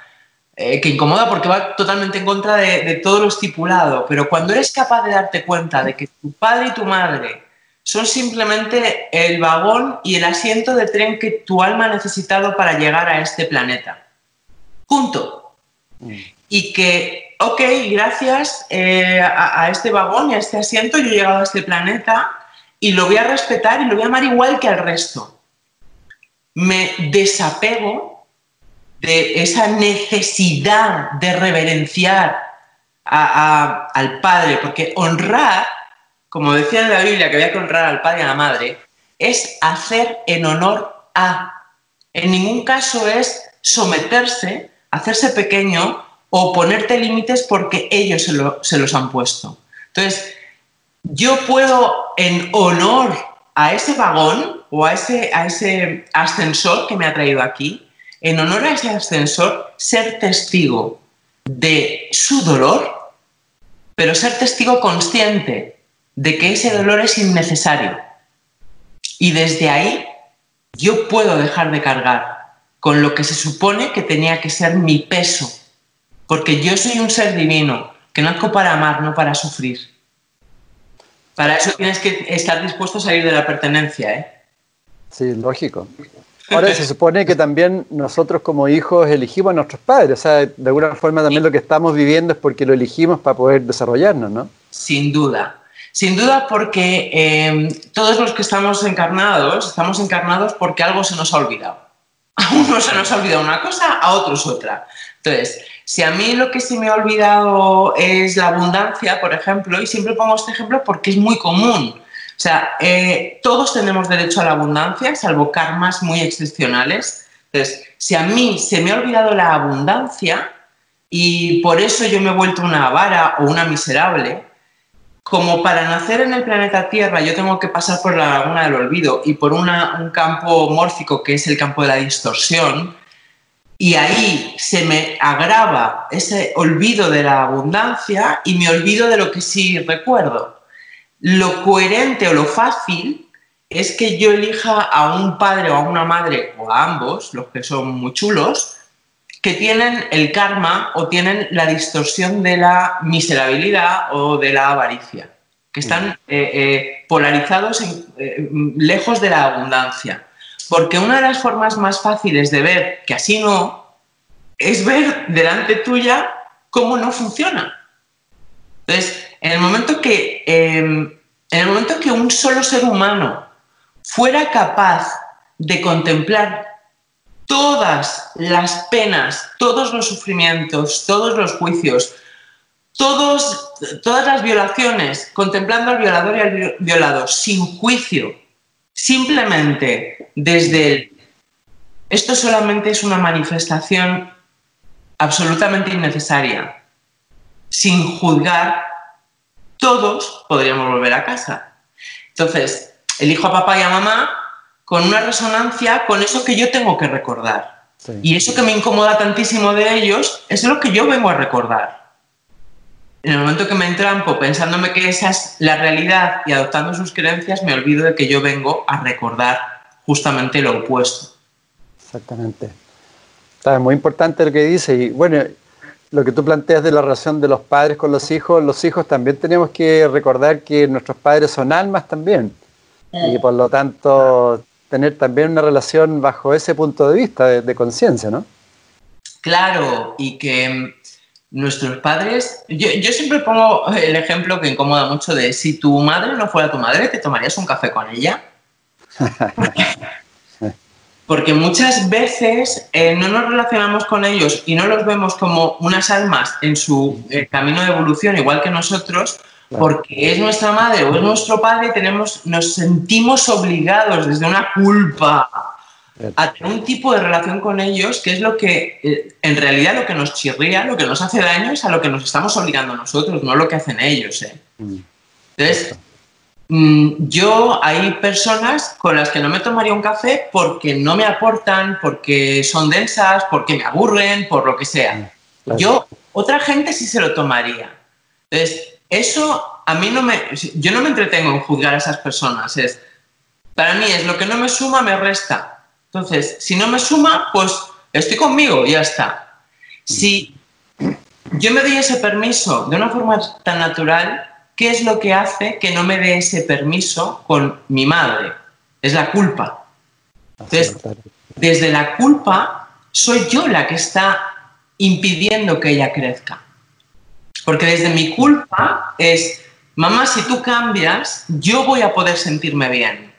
eh, que incomoda porque va totalmente en contra de, todo lo estipulado, pero cuando eres capaz de darte cuenta de que tu padre y tu madre son simplemente el vagón y el asiento de tren que tu alma ha necesitado para llegar a este planeta. Punto. Y que, ok, gracias eh, a, a este vagón y a este asiento yo he llegado a este planeta y lo voy a respetar y lo voy a amar igual que al resto. Me desapego de esa necesidad de reverenciar al Padre, porque honrar, como decía en la Biblia que había que honrar al Padre y a la Madre, es hacer en honor a. En ningún caso es someterse, hacerse pequeño o ponerte límites porque ellos se, se los han puesto. Entonces, yo puedo en honor a ese vagón o a ese, a ese ascensor que me ha traído aquí, en honor a ese ascensor, ser testigo de su dolor, pero ser testigo consciente de que ese dolor es innecesario. Y desde ahí yo puedo dejar de cargar con lo que se supone que tenía que ser mi peso, porque yo soy un ser divino, que nazco para amar, no para sufrir. Para eso tienes que estar dispuesto a salir de la pertenencia, ¿eh? Sí, lógico. Ahora se supone que también nosotros como hijos elegimos a nuestros padres, o sea, de alguna forma también lo que estamos viviendo es porque lo elegimos para poder desarrollarnos, ¿no? Sin duda, sin duda porque eh, todos los que estamos encarnados, estamos encarnados porque algo se nos ha olvidado. A *laughs* uno se nos ha olvidado una cosa, a otros otra. Entonces, si a mí lo que se me ha olvidado es la abundancia, por ejemplo, y siempre pongo este ejemplo porque es muy común, o sea, eh, todos tenemos derecho a la abundancia, salvo karmas muy excepcionales. Entonces, si a mí se me ha olvidado la abundancia y por eso yo me he vuelto una avara o una miserable, como para nacer en el planeta Tierra yo tengo que pasar por la laguna del olvido y por un campo mórfico que es el campo de la distorsión, y ahí se me agrava ese olvido de la abundancia y me olvido de lo que sí recuerdo. Lo coherente o lo fácil es que yo elija a un padre o a una madre, o a ambos, los que son muy chulos, que tienen el karma o tienen la distorsión de la miserabilidad o de la avaricia, que están eh, eh, polarizados eh, lejos de la abundancia. Porque una de las formas más fáciles de ver que así no es ver delante tuya cómo no funciona. Entonces, en el momento que, em, en el momento que un solo ser humano fuera capaz de contemplar todas las penas, todos los sufrimientos, todos los juicios, todos, todas las violaciones, contemplando al violador y al violado sin juicio, simplemente desde el... Esto solamente es una manifestación absolutamente innecesaria, sin juzgar todos podríamos volver a casa. Entonces, elijo a papá y a mamá con una resonancia con eso que yo tengo que recordar. Y eso que me incomoda tantísimo de ellos es lo que yo vengo a recordar. En el momento que me entrampo pensándome que esa es la realidad y adoptando sus creencias, me olvido de que yo vengo a recordar justamente lo opuesto. Exactamente. Está muy importante lo que dice. Y bueno, lo que tú planteas de la relación de los padres con los hijos, los hijos también tenemos que recordar que nuestros padres son almas también. Y por lo tanto, tener también una relación bajo ese punto de vista, de, conciencia, ¿no? Claro, y que nuestros padres, yo, yo, siempre pongo el ejemplo que incomoda mucho de si tu madre no fuera tu madre, ¿te tomarías un café con ella? *laughs* porque muchas veces eh, no nos relacionamos con ellos y no los vemos como unas almas en su eh, camino de evolución, igual que nosotros, porque es nuestra madre o es nuestro padre, tenemos, nos sentimos obligados desde una culpa a tener un tipo de relación con ellos que es lo que, eh, en realidad, lo que nos chirría, lo que nos hace daño es a lo que nos estamos obligando nosotros, no lo que hacen ellos. Mm. Entonces, mm, yo hay personas con las que no me tomaría un café porque no me aportan, porque son densas, porque me aburren, por lo que sea. Yo, otra gente sí se lo tomaría. Entonces, eso a mí no me... Yo no me entretengo en juzgar a esas personas. Es, para mí es lo que no me suma, me resta. Entonces, si no me suma, pues estoy conmigo ya está. Si yo me doy ese permiso de una forma tan natural, ¿qué es lo que hace que no me dé ese permiso con mi madre? Es la culpa. Entonces, desde la culpa, soy yo la que está impidiendo que ella crezca. Porque desde mi culpa es, mamá, si tú cambias, yo voy a poder sentirme bien.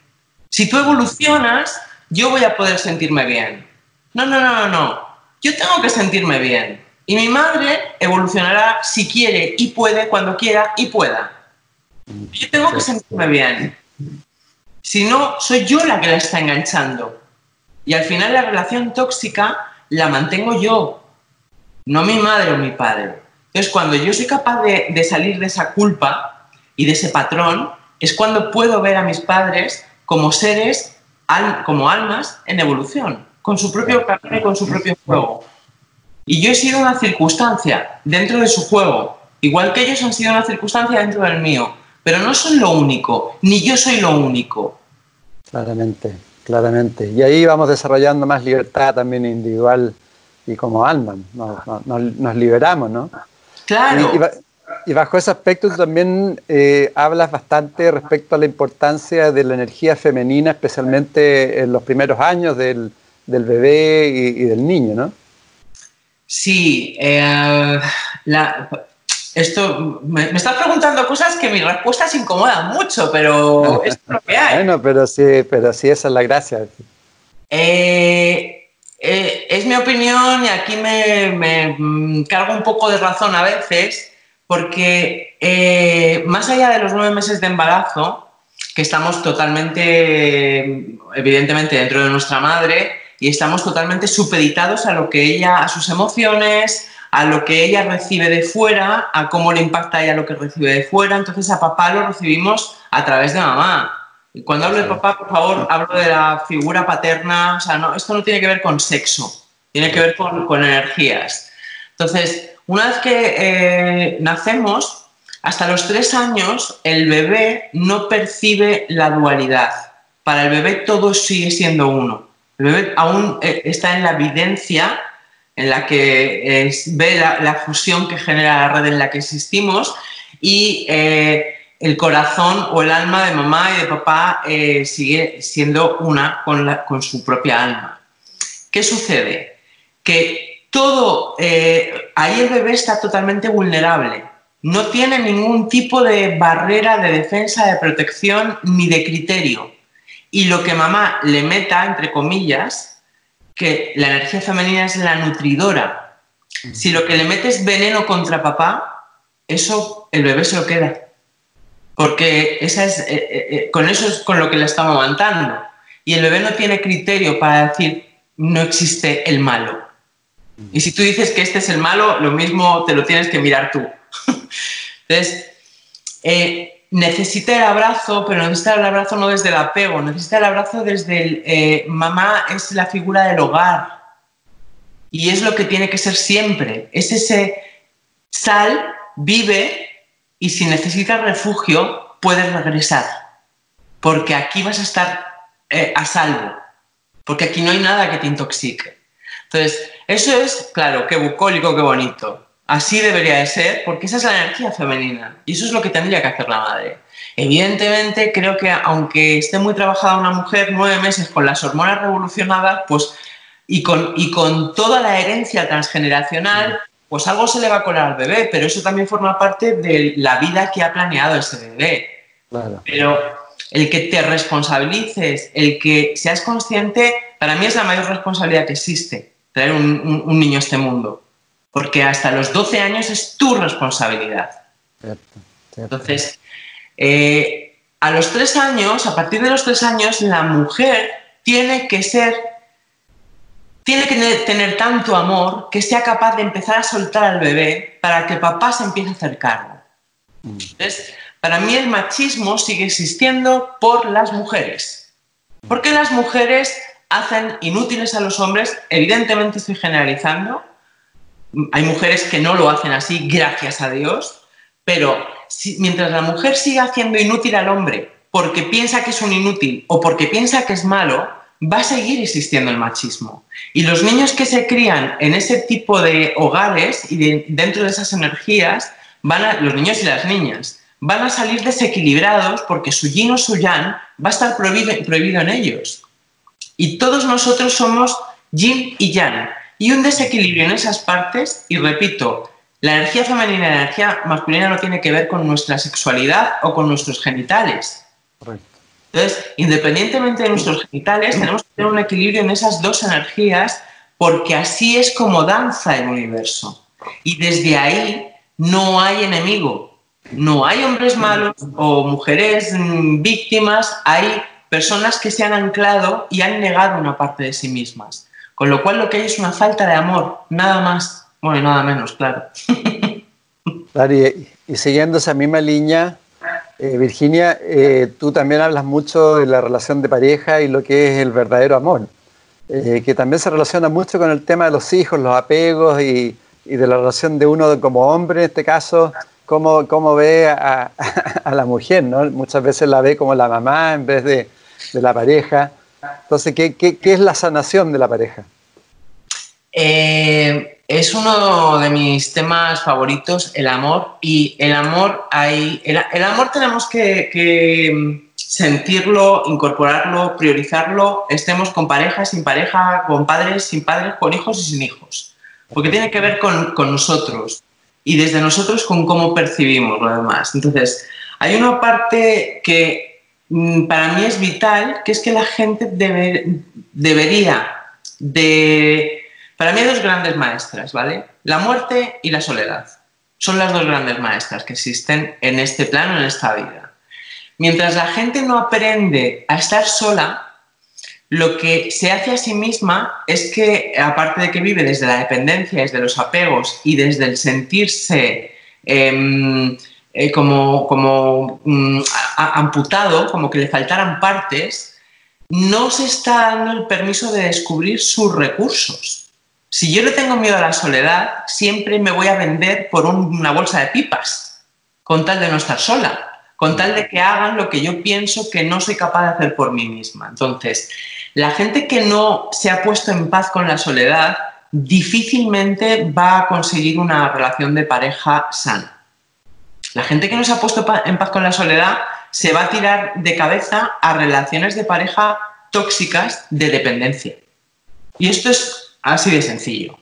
Si tú evolucionas, yo voy a poder sentirme bien. No, no, no, no, no. Yo tengo que sentirme bien. Y mi madre evolucionará si quiere y puede, cuando quiera y pueda. Yo tengo que sentirme bien. Si no, soy yo la que la está enganchando. Y al final la relación tóxica la mantengo yo, no mi madre o mi padre. Entonces, cuando yo soy capaz de, salir de esa culpa y de ese patrón, es cuando puedo ver a mis padres como seres, como almas en evolución, con su propio camino y con su propio juego. Y yo he sido una circunstancia dentro de su juego, igual que ellos han sido una circunstancia dentro del mío, pero no son lo único, ni yo soy lo único. Claramente, claramente. Y ahí vamos desarrollando más libertad también individual y como alma, nos, liberamos, ¿no? Claro. Y, bajo ese aspecto también eh, hablas bastante respecto a la importancia de la energía femenina, especialmente en los primeros años del, bebé y, del niño, ¿no? Sí, eh, esto me, estás preguntando cosas que mi respuesta se incomoda mucho, pero es *laughs* lo que hay. Bueno, pero sí, pero sí, esa es la gracia. Eh, eh, es mi opinión y aquí me, mm, cargo un poco de razón a veces, porque eh, más allá de los nueve meses de embarazo, que estamos totalmente, evidentemente, dentro de nuestra madre y estamos totalmente supeditados a lo que ella, a sus emociones, a lo que ella recibe de fuera, a cómo le impacta a ella lo que recibe de fuera. Entonces a papá lo recibimos a través de mamá. Y cuando hablo de papá, por favor, hablo de la figura paterna. O sea, no, esto no tiene que ver con sexo, tiene que ver con, energías. Entonces, una vez que eh, nacemos, hasta los tres años, el bebé no percibe la dualidad. Para el bebé todo sigue siendo uno. El bebé aún eh, está en la evidencia en la que ve la, fusión que genera la red en la que existimos y eh, el corazón o el alma de mamá y de papá sigue siendo una con, su propia alma. ¿Qué sucede? Que todo, eh, ahí el bebé está totalmente vulnerable. No tiene ningún tipo de barrera de defensa, de protección ni de criterio. Y lo que mamá le meta, entre comillas, que la energía femenina es la nutridora. Si lo que le mete es veneno contra papá, eso el bebé se lo queda porque esa es, eh, eh, con eso es con lo que le estamos aguantando. Y el bebé no tiene criterio para decir, no existe el malo. Y si tú dices que este es el malo, lo mismo te lo tienes que mirar tú. *laughs* Entonces, necesita el abrazo, pero necesita el abrazo no desde el apego, necesita el abrazo desde el... mamá es la figura del hogar. Y es lo que tiene que ser siempre. Es ese sal, vive y si necesitas refugio, puedes regresar, porque aquí vas a estar eh, a salvo, porque aquí no hay nada que te intoxique. Entonces, eso es, claro, qué bucólico, qué bonito. Así debería de ser, porque esa es la energía femenina y eso es lo que tendría que hacer la madre. Evidentemente, creo que aunque esté muy trabajada una mujer nueve meses con las hormonas revolucionadas, pues y con, y con toda la herencia transgeneracional, pues algo se le va a colar al bebé, pero eso también forma parte de la vida que ha planeado ese bebé. Pero el que te responsabilices, el que seas consciente, para mí es la mayor responsabilidad que existe, traer un, niño a este mundo. Porque hasta los 12 años es tu responsabilidad. Entonces, eh, a los 3 años, a partir de los 3 años, la mujer tiene que ser tiene que tener tanto amor que sea capaz de empezar a soltar al bebé para que papá se empiece a hacer cargo. Entonces, para mí el machismo sigue existiendo por las mujeres. Porque las mujeres hacen inútiles a los hombres, evidentemente estoy generalizando, hay mujeres que no lo hacen así, gracias a Dios, pero mientras la mujer siga haciendo inútil al hombre porque piensa que es un inútil o porque piensa que es malo, va a seguir existiendo el machismo. Y los niños que se crían en ese tipo de hogares y dentro de esas energías, van a, los niños y las niñas, van a salir desequilibrados porque su yin o su yang va a estar prohibido, prohibido en ellos. Y todos nosotros somos yin y yang. Y un desequilibrio en esas partes, y repito, la energía femenina y la energía masculina no tiene que ver con nuestra sexualidad o con nuestros genitales. Entonces, independientemente de nuestros genitales, tenemos que tener un equilibrio en esas dos energías porque así es como danza el universo. Y desde ahí no hay enemigo, no hay hombres malos o mujeres mm, víctimas, hay personas que se han anclado y han negado una parte de sí mismas. Con lo cual lo que hay es una falta de amor, nada más, bueno, nada menos, claro. *laughs* y, siguiendo esa misma línea, eh, Virginia, eh, tú también hablas mucho de la relación de pareja y lo que es el verdadero amor, eh, que también se relaciona mucho con el tema de los hijos, los apegos y, de la relación de uno como hombre, en este caso, cómo, cómo ve a, a, *laughs* la mujer, ¿no? Muchas veces la ve como la mamá en vez de, de la pareja. Entonces, ¿qué, qué, qué es la sanación de la pareja? Eh, es uno de mis temas favoritos, el amor. Y el amor hay. El, amor tenemos que, sentirlo, incorporarlo, priorizarlo, estemos con pareja, sin pareja, con padres, sin padres, con hijos y sin hijos. Porque tiene que ver con, con nosotros y desde nosotros con cómo percibimos lo demás. Entonces, hay una parte que para mí es vital, que es que la gente debería de... Para mí hay dos grandes maestras, ¿vale? La muerte y la soledad. Son las dos grandes maestras que existen en este plano, en esta vida. Mientras la gente no aprende a estar sola, lo que se hace a sí misma es que, aparte de que vive desde la dependencia, desde los apegos y desde el sentirse... Em, eh, como, como mm, amputado, como que le faltaran partes, no se está dando el permiso de descubrir sus recursos. Si yo le tengo miedo a la soledad, siempre me voy a vender por una bolsa de pipas, con tal de no estar sola, con tal de que hagan lo que yo pienso que no soy capaz de hacer por mí misma. Entonces, la gente que no se ha puesto en paz con la soledad difícilmente va a conseguir una relación de pareja sana. La gente que no se ha puesto en paz con la soledad se va a tirar de cabeza a relaciones de pareja tóxicas de dependencia. Y esto es así de sencillo.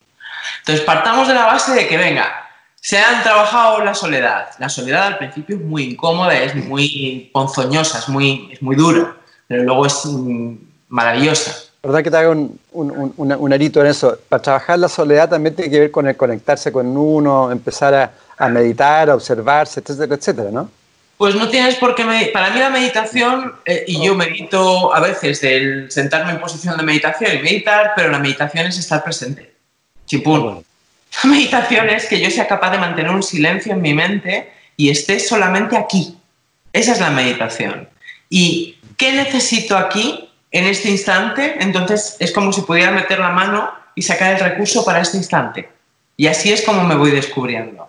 Entonces, partamos de la base de que, venga, se han trabajado la soledad. La soledad al principio es muy incómoda, es muy ponzoñosa, es muy, es muy dura, pero luego es mm, maravillosa. ¿Verdad que te haga un, un, un, arito en eso? Para trabajar la soledad también tiene que ver con el conectarse con uno, empezar a, a meditar, a observarse, etcétera, etcétera, ¿no? Pues no tienes por qué. Para mí, la meditación, eh, y yo medito a veces del sentarme en posición de meditación y meditar, pero la meditación es estar presente. Chipún. La meditación es que yo sea capaz de mantener un silencio en mi mente y esté solamente aquí. Esa es la meditación. ¿Y qué necesito aquí, en este instante? Entonces es como si pudiera meter la mano y sacar el recurso para este instante. Y así es como me voy descubriendo.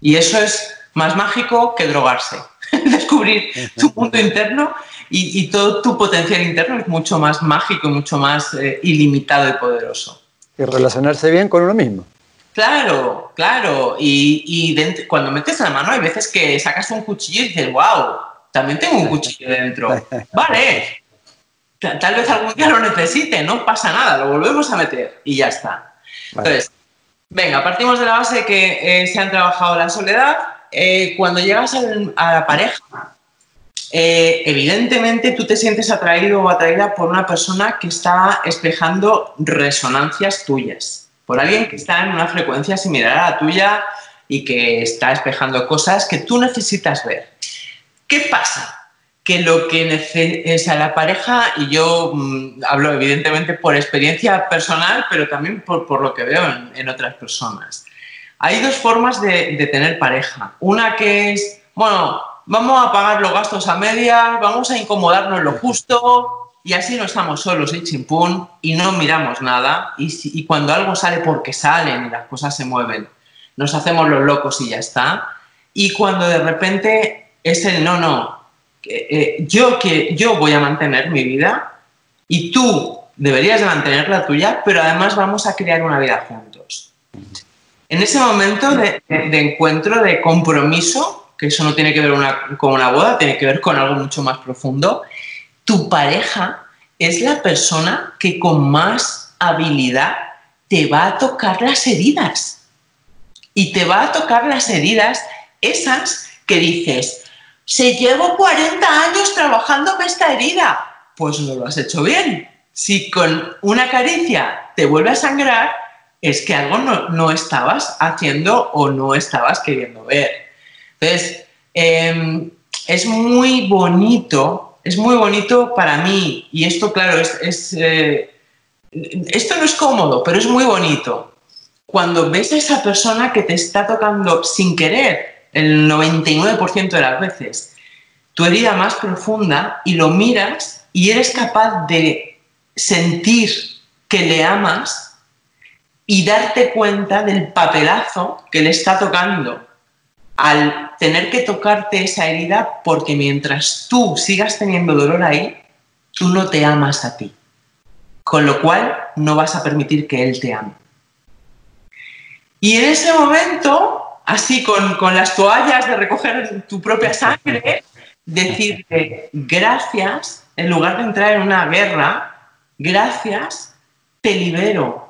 Y eso es más mágico que drogarse. Descubrir tu punto interno y, todo tu potencial interno es mucho más mágico y mucho más eh, ilimitado y poderoso. Y relacionarse bien con uno mismo. Claro, claro. Y, cuando metes la mano hay veces que sacas un cuchillo y dices, wow, también tengo un *laughs* cuchillo dentro. Vale, tal vez algún día lo necesite, no pasa nada, lo volvemos a meter y ya está. Entonces, Venga, partimos de la base que eh, se han trabajado la soledad. Eh, cuando llegas a la pareja, eh, evidentemente tú te sientes atraído o atraída por una persona que está espejando resonancias tuyas, por alguien que está en una frecuencia similar a la tuya y que está espejando cosas que tú necesitas ver. ¿Qué pasa? que lo que necesita la pareja, y yo mm, hablo evidentemente por experiencia personal, pero también por, lo que veo en, otras personas. Hay dos formas de, tener pareja. Una que es bueno, vamos a pagar los gastos a media, vamos a incomodarnos lo justo y así no estamos solos y chimpún y no miramos nada y, y cuando algo sale porque salen y las cosas se mueven, nos hacemos los locos y ya está. Y cuando de repente es el no, no, eh, yo, que, yo voy a mantener mi vida y tú deberías de mantener la tuya, pero además vamos a crear una vida juntos. En ese momento de, encuentro, de compromiso, que eso no tiene que ver con una boda, tiene que ver con algo mucho más profundo, tu pareja es la persona que con más habilidad te va a tocar las heridas. Y te va a tocar las heridas esas que dices, se llevo 40 años trabajando en esta herida. Pues no lo has hecho bien. Si con una caricia te vuelve a sangrar, es que algo no, estabas haciendo o no estabas queriendo ver. Entonces, em, es muy bonito, es muy bonito para mí, y esto, claro, es, eh, esto no es cómodo, pero es muy bonito. Cuando ves a esa persona que te está tocando sin querer, el 99% de las veces, tu herida más profunda y lo miras y eres capaz de sentir que le amas y darte cuenta del papelazo que le está tocando al tener que tocarte esa herida porque mientras tú sigas teniendo dolor ahí, tú no te amas a ti. Con lo cual no vas a permitir que él te ame. Y en ese momento así con, las toallas de recoger tu propia sangre, *laughs* decirte gracias, en lugar de entrar en una guerra, gracias, te libero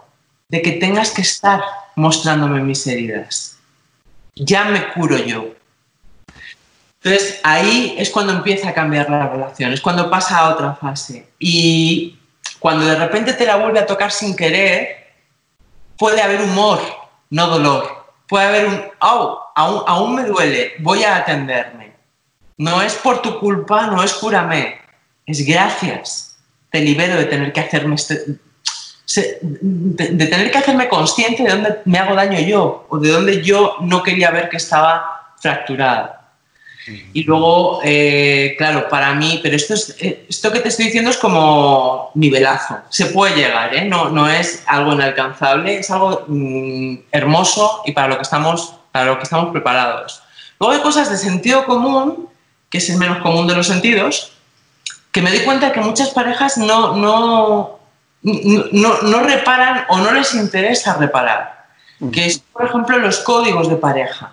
de que tengas que estar mostrándome mis heridas. Ya me curo yo. Entonces ahí es cuando empieza a cambiar la relación, es cuando pasa a otra fase. Y cuando de repente te la vuelve a tocar sin querer, puede haber humor, no dolor puede haber un, oh, aún, me duele, voy a atenderme. No es por tu culpa, no es cúrame, es gracias. Te libero de tener que hacerme este, de, tener que hacerme consciente de dónde me hago daño yo o de dónde yo no quería ver que estaba fracturada. Y luego, eh, claro, para mí, pero esto, es, eh, esto que te estoy diciendo es como nivelazo. Se puede llegar, ¿eh? no, no es algo inalcanzable, es algo mm, hermoso y para lo, que estamos, para lo que estamos preparados. Luego hay cosas de sentido común, que es el menos común de los sentidos, que me doy cuenta que muchas parejas no, no, no, no reparan o no les interesa reparar. Que es, por ejemplo, los códigos de pareja.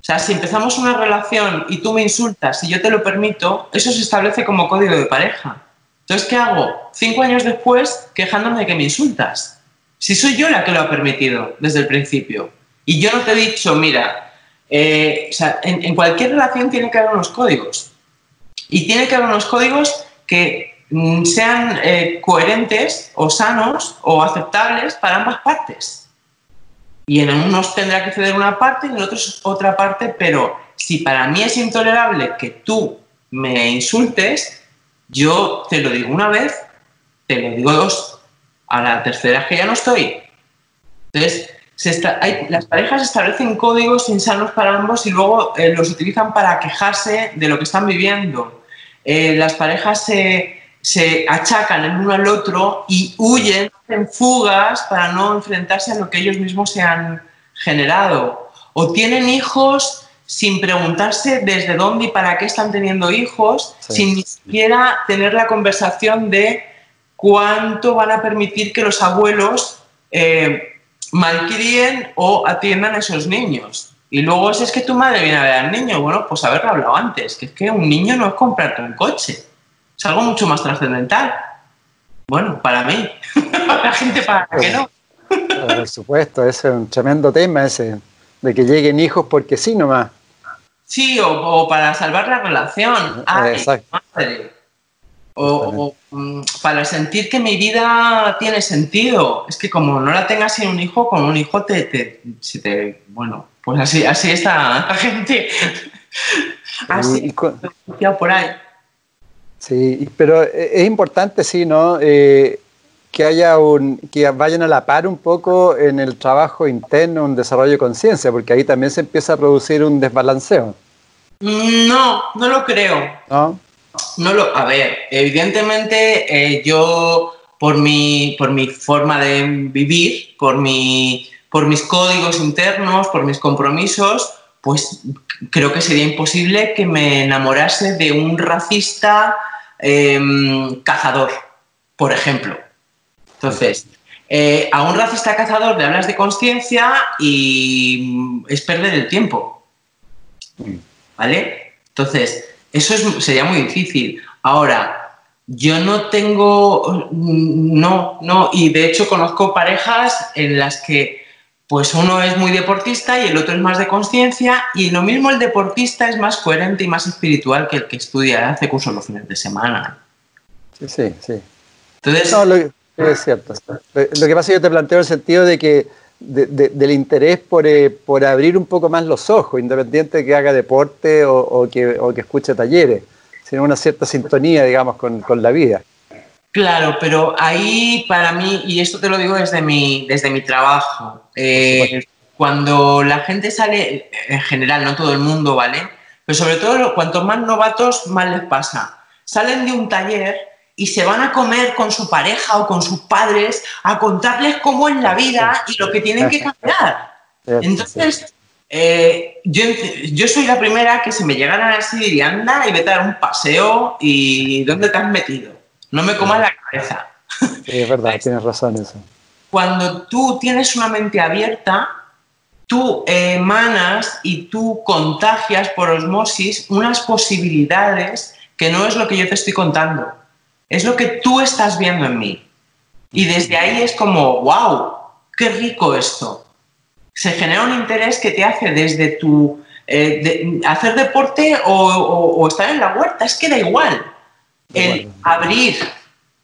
O sea, si empezamos una relación y tú me insultas y yo te lo permito, eso se establece como código de pareja. Entonces, ¿qué hago? Cinco años después quejándome de que me insultas. Si soy yo la que lo ha permitido desde el principio. Y yo no te he dicho, mira, eh, o sea, en, cualquier relación tiene que haber unos códigos. Y tiene que haber unos códigos que sean eh, coherentes o sanos o aceptables para ambas partes y en unos tendrá que ceder una parte y en otros otra parte, pero si para mí es intolerable que tú me insultes, yo te lo digo una vez, te lo digo dos, a la tercera que ya no estoy. Entonces, las parejas establecen códigos insanos para ambos y luego eh, los utilizan para quejarse de lo que están viviendo. Eh, las parejas se se achacan el uno al otro y huyen, hacen fugas para no enfrentarse a lo que ellos mismos se han generado. O tienen hijos sin preguntarse desde dónde y para qué están teniendo hijos, sin ni siquiera tener la conversación de cuánto van a permitir que los abuelos eh, malcríen o atiendan a esos niños. Y luego, si es que tu madre viene a ver al niño, bueno, pues haberlo hablado antes, que es que un niño no es comprarte un coche es algo mucho más trascendental. Bueno, para mí, para *laughs* la gente para que no. Por supuesto, ese es un tremendo tema ese, de que lleguen hijos porque sí nomás. Sí, o, para salvar la relación. Exacto. O, mm, para sentir que mi vida tiene sentido. Es que como no la tengas sin un hijo, con un hijo te, te, te bueno, pues así, así está la gente. Así, por ahí. Sí, pero e, es importante, sí, ¿no? Eh, que haya un, que vayan a la par un poco en el trabajo interno, un desarrollo de conciencia, porque ahí también se empieza a producir un desbalanceo. No, no lo creo. ¿No? No lo, a ver, evidentemente eh, yo por mi, por mi forma de vivir, por, mi, por mis códigos internos, por mis compromisos, pues creo que sería imposible que me enamorase de un racista em, cazador, por ejemplo. Entonces, eh, a un racista cazador le hablas de conciencia y es perder el tiempo. ¿Vale? Entonces, eso sería muy difícil. Ahora, yo no tengo, no, no, y de hecho conozco parejas en las que pues uno es muy deportista y el otro es más de conciencia y lo mismo el deportista es más coherente y más espiritual que el que estudia, hace cursos los fines de semana. Sí, sí, sí. Entonces, no, lo, es cierto. Lo que pasa es que yo te planteo el sentido de que del interés por, eh, por, abrir un poco más los ojos, independiente de que haga deporte o, que, o que, escuche talleres, sino una cierta sintonía, digamos, con, con la vida. Claro, pero ahí para mí, y esto te lo digo desde mi, desde mi trabajo, eh, cuando la gente sale, en general, no todo el mundo, ¿vale? Pero sobre todo, cuanto más novatos, más les pasa. Salen de un taller y se van a comer con su pareja o con sus padres a contarles cómo es la vida y lo que tienen que cambiar. Entonces, eh, yo, yo, soy la primera que se me llegan a decir, y anda y vete a dar un paseo y ¿dónde te has metido? No me comas la cabeza. Sí, es verdad, tienes razón eso. Cuando tú tienes una mente abierta, tú emanas y tú contagias por osmosis unas posibilidades que no es lo que yo te estoy contando, es lo que tú estás viendo en mí. Y desde ahí es como, wow, qué rico esto. Se genera un interés que te hace desde tu eh, hacer deporte o estar en la huerta, es que da igual el abrir,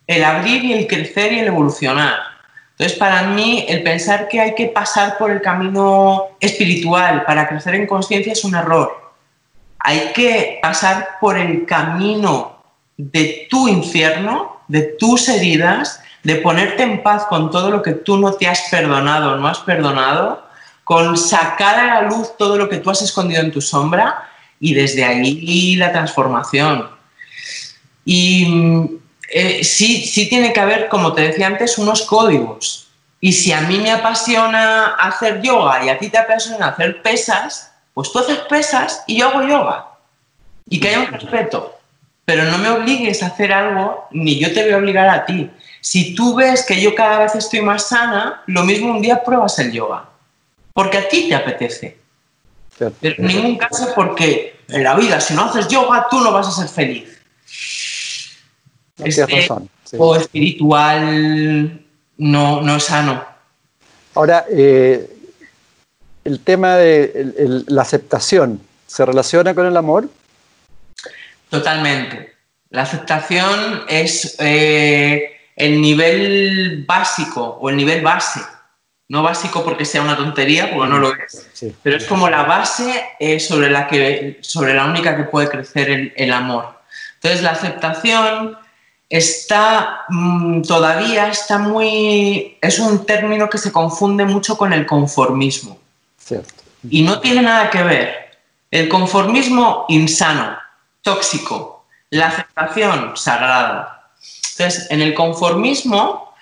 el abrir y el crecer y el evolucionar. Entonces, para mí, el pensar que hay que pasar por el camino espiritual para crecer en conciencia es un error. Hay que pasar por el camino de tu infierno, de tus heridas, de ponerte en paz con todo lo que tú no te has perdonado no has perdonado, con sacar a la luz todo lo que tú has escondido en tu sombra y desde ahí la transformación. Y eh, sí, sí tiene que haber, como te decía antes, unos códigos. Y si a mí me apasiona hacer yoga y a ti te apasiona hacer pesas, pues tú haces pesas y yo hago yoga. Y que haya un respeto. Pero no me obligues a hacer algo, ni yo te voy a obligar a ti. Si tú ves que yo cada vez estoy más sana, lo mismo un día pruebas el yoga. Porque a ti te apetece. Pero en ningún caso porque en la vida, si no haces yoga, tú no vas a ser feliz este, o espiritual no, no sano. Ahora, eh, el tema de la aceptación, ¿se relaciona con el amor? Totalmente. La aceptación es eh, el nivel básico o el nivel base. No básico porque sea una tontería, porque no lo es, pero es como la base eh, sobre, la que, sobre la única que puede crecer el, el amor. Entonces, la aceptación está mm, todavía está muy es un término que se confunde mucho con el conformismo. Y no tiene nada que ver. El conformismo insano tóxico la aceptación sagrada. Entonces en el conformismo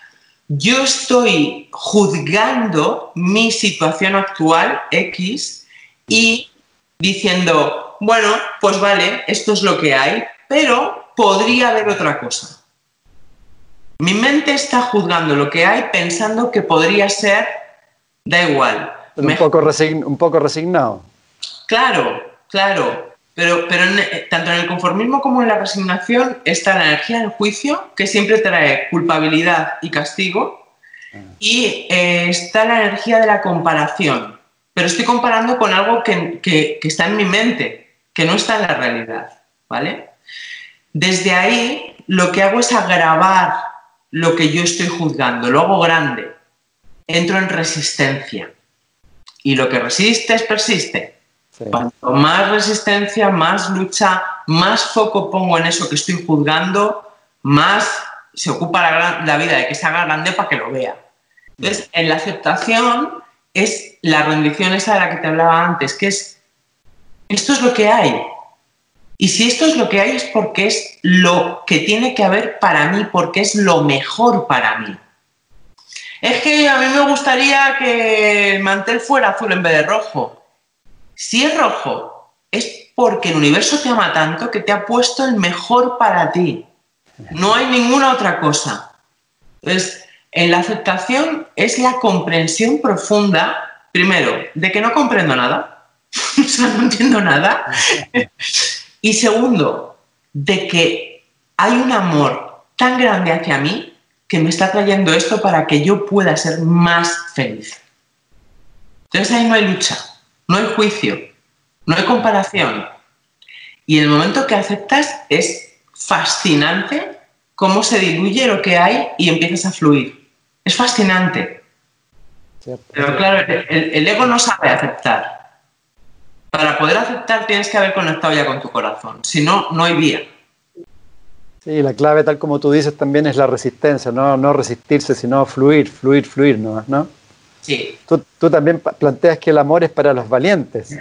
yo estoy juzgando mi situación actual x y diciendo bueno pues vale esto es lo que hay pero podría haber otra cosa. Mi mente está juzgando lo que hay pensando que podría ser, da igual. Un, poco, un poco resignado. Claro, claro. Pero, pero tanto en el conformismo como en la resignación está la energía del juicio, que siempre trae culpabilidad y castigo, ah. y eh, está la energía de la comparación. Pero estoy comparando con algo que, que está en mi mente, que no está en la realidad. ¿Vale? Desde ahí lo que hago es agravar lo que yo estoy juzgando, lo hago grande, entro en resistencia. Y lo que resistes, persiste. Cuanto más resistencia, más lucha, más foco pongo en eso que estoy juzgando, más se ocupa la, la vida de que se haga grande para que lo vea. Entonces, en la aceptación es la rendición esa de la que te hablaba antes, que es, esto es lo que hay, Y si esto es lo que hay es porque es lo que tiene que haber para mí, porque es lo mejor para mí. Es que a mí me gustaría que el mantel fuera azul en vez de rojo. Si es rojo, es porque el universo te ama tanto que te ha puesto el mejor para ti. No hay ninguna otra cosa. Entonces, en la aceptación es la comprensión profunda, primero, de que no comprendo nada, *laughs* no entiendo nada, *laughs* y segundo, de que hay un amor tan grande hacia mí que me está trayendo esto para que yo pueda ser más feliz. Entonces ahí no hay lucha, no hay juicio, no hay comparación. Y el momento que aceptas es fascinante cómo se diluye lo que hay y empiezas a fluir. Es fascinante. Pero claro, el, ego no sabe aceptar. Para poder aceptar tienes que haber conectado ya con tu corazón. Si no, no hay vía. Sí, la clave, tal como tú dices, también es la resistencia, no, no resistirse, sino fluir, fluir, fluir, ¿no? ¿no? Sí. Tú, tú, también planteas que el amor es para los valientes.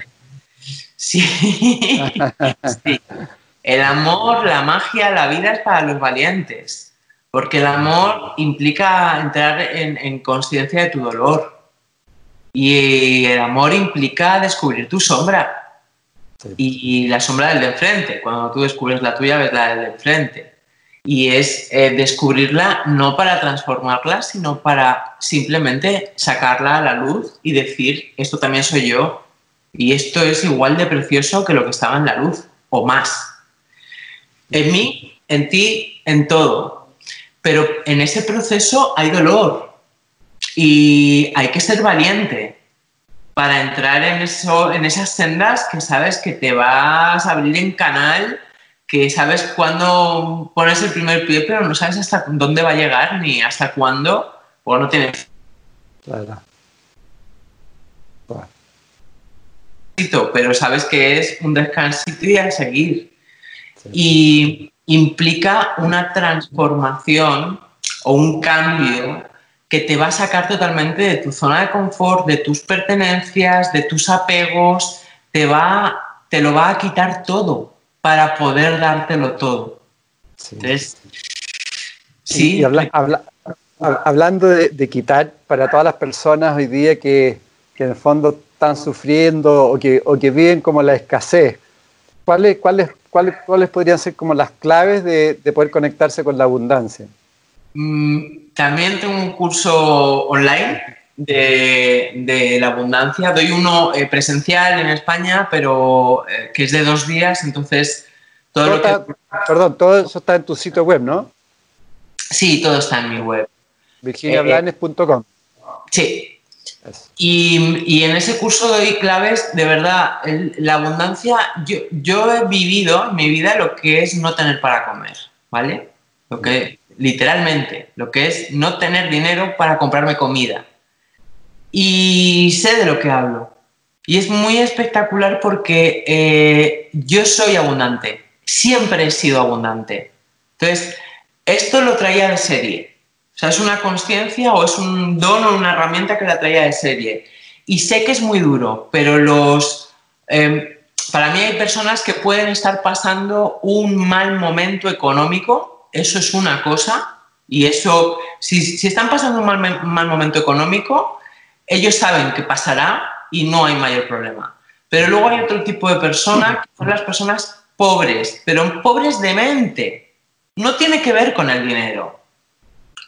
Sí. sí. El amor, la magia, la vida es para los valientes, porque el amor implica entrar en, conciencia de tu dolor y el amor implica descubrir tu sombra y, la sombra del de enfrente. Cuando tú descubres la tuya, ves la del de enfrente. Y es eh, descubrirla no para transformarla, sino para simplemente sacarla a la luz y decir, esto también soy yo y esto es igual de precioso que lo que estaba en la luz o más en mí, en ti, en todo. Pero en ese proceso hay dolor y hay que ser valiente para entrar en, eso, en esas sendas que sabes que te vas a abrir en canal, que sabes cuándo pones el primer pie, pero no sabes hasta dónde va a llegar ni hasta cuándo, o no tienes. Claro. Pero sabes que es un descansito y a seguir y implica una transformación o un cambio que te va a sacar totalmente de tu zona de confort, de tus pertenencias, de tus apegos, te, va, te lo va a quitar todo para poder dártelo todo. Sí. hablando de, quitar para todas las personas hoy día que, en el fondo están sufriendo o que, o que viven como la escasez, ¿cuáles, cuáles ¿cuáles, ¿cuáles podrían ser como las claves de, poder conectarse con la abundancia? Mm, también tengo un curso online de, la abundancia. Doy uno eh, presencial en España, pero eh, que es de dos días, entonces todo, lo que... Perdón, todo eso está en tu sitio web, ¿no? Sí, todo está en mi web. virginiablanes.com. sí, y, en ese curso doy claves, de verdad, la abundancia, yo, yo he vivido en mi vida lo que es no tener para comer, ¿vale? Lo que, literalmente, lo que es no tener dinero para comprarme comida. Y sé de lo que hablo. Y es muy espectacular porque eh, yo soy abundante, siempre he sido abundante. Entonces, esto lo traía de serie. O sea, es una conciencia o es un don o una herramienta que la traía de serie. Y sé que es muy duro, pero los... Em, para mí hay personas que pueden estar pasando un mal momento económico, eso es una cosa, y eso, si, están pasando un mal, mal momento económico, ellos saben que pasará y no hay mayor problema. Pero luego hay otro tipo de personas, que son las personas pobres, pero pobres de mente. No tiene que ver con el dinero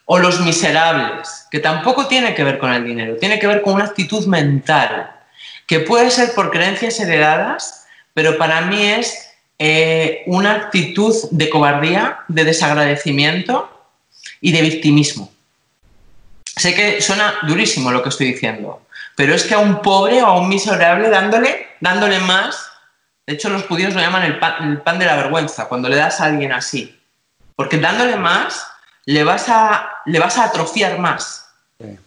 o los miserables, que tampoco tiene que ver con el dinero, tiene que ver con una actitud mental, que puede ser por creencias heredadas, pero para mí es eh, una actitud de cobardía, de desagradecimiento y de victimismo. Sé que suena durísimo lo que estoy diciendo, pero es que a un pobre o a un miserable dándole, dándole más, de hecho los judíos lo llaman el pan, el pan de la vergüenza, cuando le das a alguien así, porque dándole más le vas a, le vas a atrofiar más.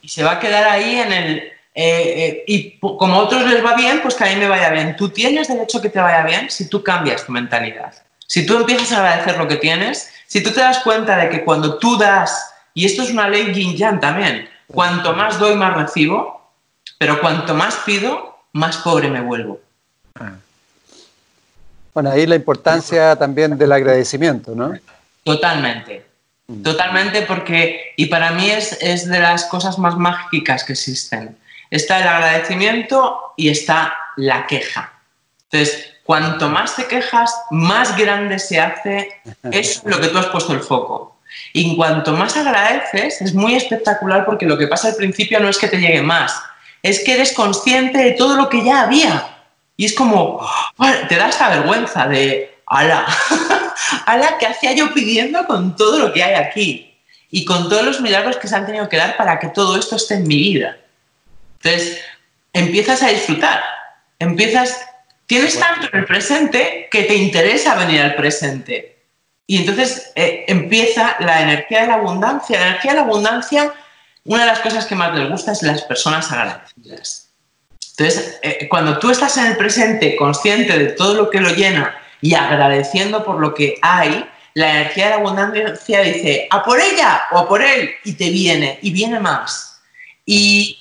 Y se va a quedar ahí en el... Eh, eh, y como a otros les va bien, pues que a mí me vaya bien. Tú tienes derecho a que te vaya bien si tú cambias tu mentalidad. Si tú empiezas a agradecer lo que tienes, si tú te das cuenta de que cuando tú das, y esto es una ley yin yang también, cuanto más doy, más recibo, pero cuanto más pido, más pobre me vuelvo. Bueno, ahí la importancia también del agradecimiento, ¿no? Totalmente. Mm. Totalmente porque, y para mí es, es de las cosas más mágicas que existen. Está el agradecimiento y está la queja. Entonces, cuanto más te quejas, más grande se hace eso lo que tú has puesto el foco. Y cuanto más agradeces, es muy espectacular porque lo que pasa al principio no es que te llegue más, es que eres consciente de todo lo que ya había. Y es como, te da esta vergüenza de, ala, *laughs* ala, ¿qué hacía yo pidiendo con todo lo que hay aquí? Y con todos los milagros que se han tenido que dar para que todo esto esté en mi vida. Entonces, empiezas a disfrutar, empiezas, tienes tanto en el presente que te interesa venir al presente. Y entonces eh, empieza la energía de la abundancia. La energía de la abundancia, una de las cosas que más les gusta es las personas agradecidas. Entonces, eh, cuando tú estás en el presente, consciente de todo lo que lo llena y agradeciendo por lo que hay, la energía de la abundancia dice, a por ella o a por él, y te viene, y viene más. Y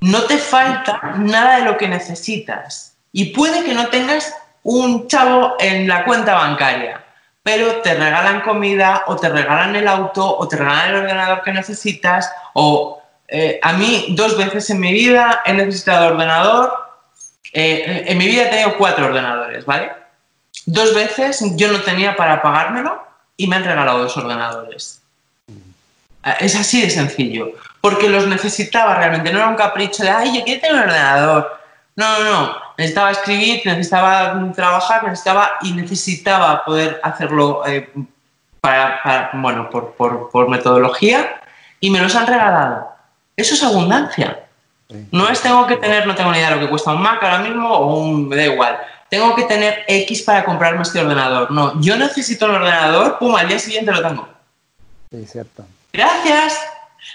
no te falta nada de lo que necesitas. Y puede que no tengas un chavo en la cuenta bancaria, pero te regalan comida o te regalan el auto o te regalan el ordenador que necesitas o eh, a mí dos veces en mi vida he necesitado ordenador, eh, en mi vida he tenido cuatro ordenadores, ¿vale? Dos veces yo no tenía para pagármelo y me han regalado dos ordenadores. Es así de sencillo, porque los necesitaba realmente, no era un capricho de, ay, yo quiero tener un ordenador. No, no, no, necesitaba escribir, necesitaba trabajar, necesitaba y necesitaba poder hacerlo eh, para, bueno, por, por, por, metodología y me los han regalado. Eso es abundancia. No es tengo que tener, no tengo ni idea de lo que cuesta un Mac ahora mismo o un, me da igual. Tengo que tener X para comprarme este ordenador. No, yo necesito un ordenador, pum, al día siguiente lo tengo. Sí, cierto. Gracias.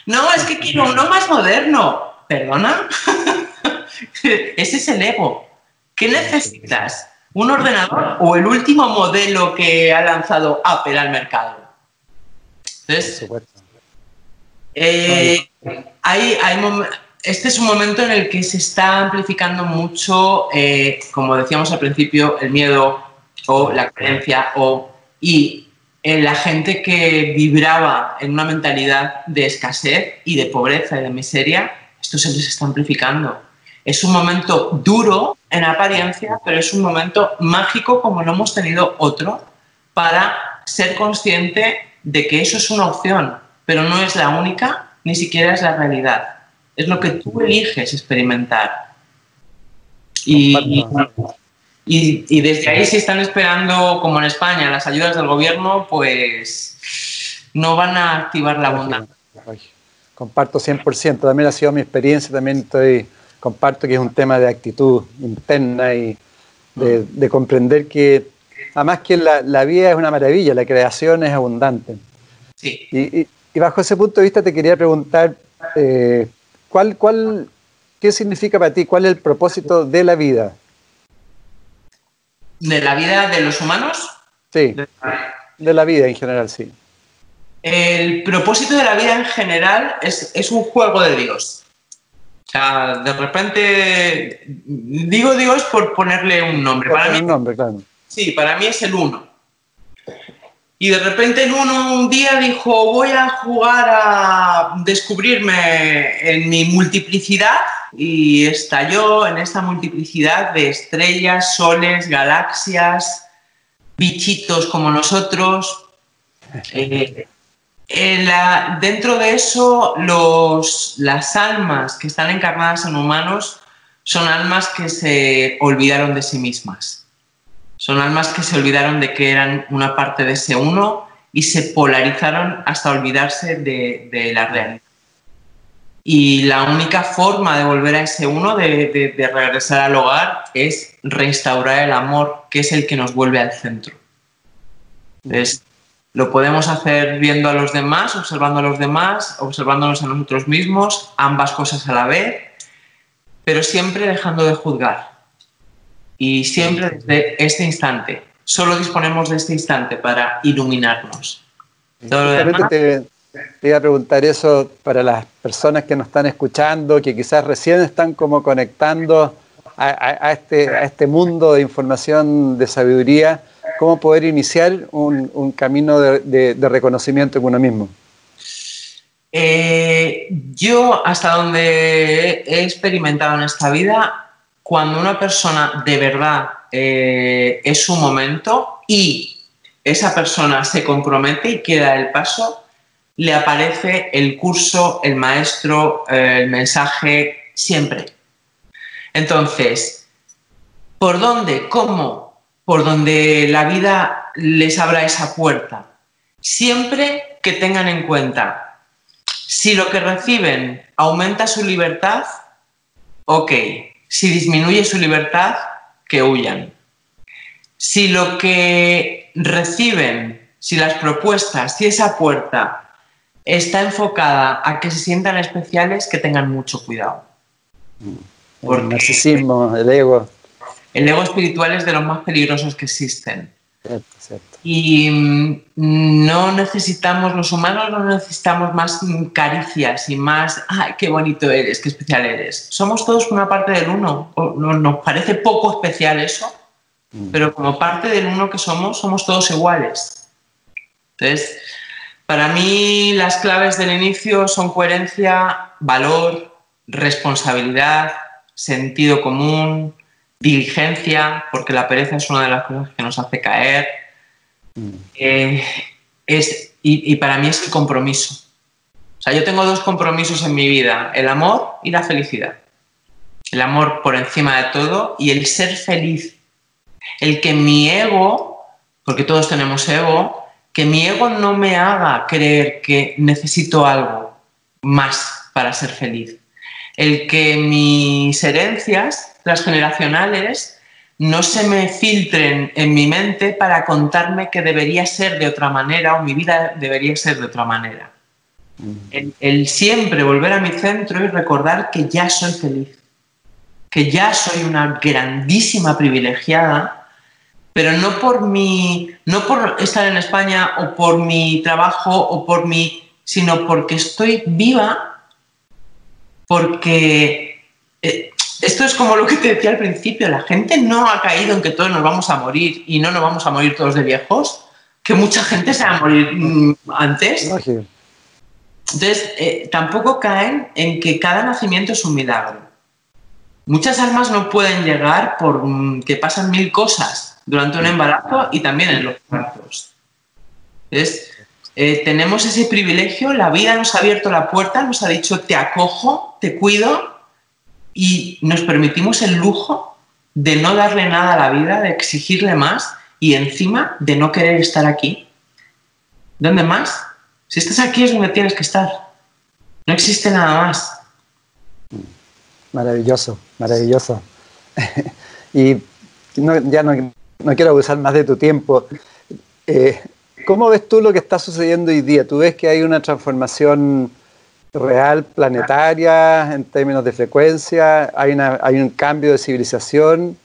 No, es que quiero uno más moderno. ¿Perdona? *laughs* Ese es el ego. ¿Qué necesitas? ¿Un ordenador o el último modelo que ha lanzado Apple al mercado? Entonces, eh, hay, este es un momento en el que se está amplificando mucho, eh, como decíamos al principio, el miedo o la creencia o, y eh, la gente que vibraba en una mentalidad de escasez y de pobreza y de miseria, esto se les está amplificando. Es un momento duro en apariencia, pero es un momento mágico como no hemos tenido otro para ser consciente de que eso es una opción, pero no es la única, ni siquiera es la realidad. Es lo que tú eliges experimentar. Y, y, desde ahí, si están esperando, como en España, las ayudas del gobierno, pues no van a activar la bondad. Comparto 100%, también ha sido mi experiencia, también estoy comparto que es un tema de actitud interna y de, comprender que, además que la, vida es una maravilla, la creación es abundante. Sí. Y, bajo ese punto de vista te quería preguntar, eh, ¿cuál, cuál, ¿qué significa para ti? ¿Cuál es el propósito de la vida? ¿De la vida de los humanos? Sí, de la vida en general, sí. El propósito de la vida en general es, es un juego de Dios de repente, digo Dios por ponerle un nombre. Para mí, un nombre, claro. Sí, para mí es el uno. Y de repente el uno un día dijo, voy a jugar a descubrirme en mi multiplicidad y estalló en esta multiplicidad de estrellas, soles, galaxias, bichitos como nosotros. *laughs* Eh, dentro de eso, las almas que están encarnadas en humanos son almas que se olvidaron de sí mismas. Son almas que se olvidaron de que eran una parte de ese uno y se polarizaron hasta olvidarse de, la realidad. Y la única forma de volver a ese uno, de, regresar al hogar, es restaurar el amor, que es el que nos vuelve al centro. Lo podemos hacer viendo a los demás, observando a los demás, observándonos a nosotros mismos, ambas cosas a la vez, pero siempre dejando de juzgar. Y siempre desde este instante. Solo disponemos de este instante para iluminarnos. te, iba a preguntar eso para las personas que nos están escuchando, que quizás recién están como conectando a, este, a este mundo de información, de sabiduría, cómo poder iniciar un, camino de, reconocimiento en uno mismo? Eh, yo, hasta donde he experimentado en esta vida, cuando una persona de verdad eh, es su momento y esa persona se compromete y queda el paso, le aparece el curso, el maestro, eh, el mensaje, siempre. Entonces, ¿por dónde? ¿Cómo? Por donde la vida les abra esa puerta. Siempre que tengan en cuenta, si lo que reciben aumenta su libertad, ok. Si disminuye su libertad, que huyan. Si lo que reciben, si las propuestas, si esa puerta está enfocada a que se sientan especiales, que tengan mucho cuidado. el narcisismo, el ego. El ego espiritual es de los más peligrosos que existen. Y mm, no necesitamos, los humanos no necesitamos más caricias y más, ay, qué bonito eres, qué especial eres. Somos todos una parte del uno. Nos parece poco especial eso, mm. pero como parte del uno que somos, somos todos iguales. Entonces, para mí las claves del inicio son coherencia, valor, responsabilidad, sentido común, diligencia, porque la pereza es una de las cosas que nos hace caer. Eh, es, y, para mí es el compromiso. O sea, yo tengo dos compromisos en mi vida, el amor y la felicidad. El amor por encima de todo y el ser feliz. El que mi ego, porque todos tenemos ego, que mi ego no me haga creer que necesito algo más para ser feliz. El que mis herencias transgeneracionales no se me filtren en mi mente para contarme que debería ser de otra manera o mi vida debería ser de otra manera. El, el, siempre volver a mi centro y recordar que ya soy feliz, que ya soy una grandísima privilegiada pero no por mi, no por estar en España o por mi trabajo o por mi, sino porque estoy viva, porque eh, esto es como lo que te decía al principio, la gente no ha caído en que todos nos vamos a morir y no nos vamos a morir todos de viejos, que mucha gente se va a morir mm, antes. Entonces, eh, tampoco caen en que cada nacimiento es un milagro. Muchas almas no pueden llegar por mm, que pasan mil cosas durante un embarazo y también en los partos. Entonces, eh, tenemos ese privilegio, la vida nos ha abierto la puerta, nos ha dicho te acojo, te cuido y nos permitimos el lujo de no darle nada a la vida, de exigirle más y encima de no querer estar aquí. ¿Dónde más? Si estás aquí es donde tienes que estar. No existe nada más. Maravilloso, maravilloso. *laughs* y ya no no quiero abusar más de tu tiempo. Eh, ¿Cómo ves tú lo que está sucediendo hoy día? ¿Tú ves que hay una transformación real, planetaria, en términos de frecuencia? ¿Hay, un cambio de civilización?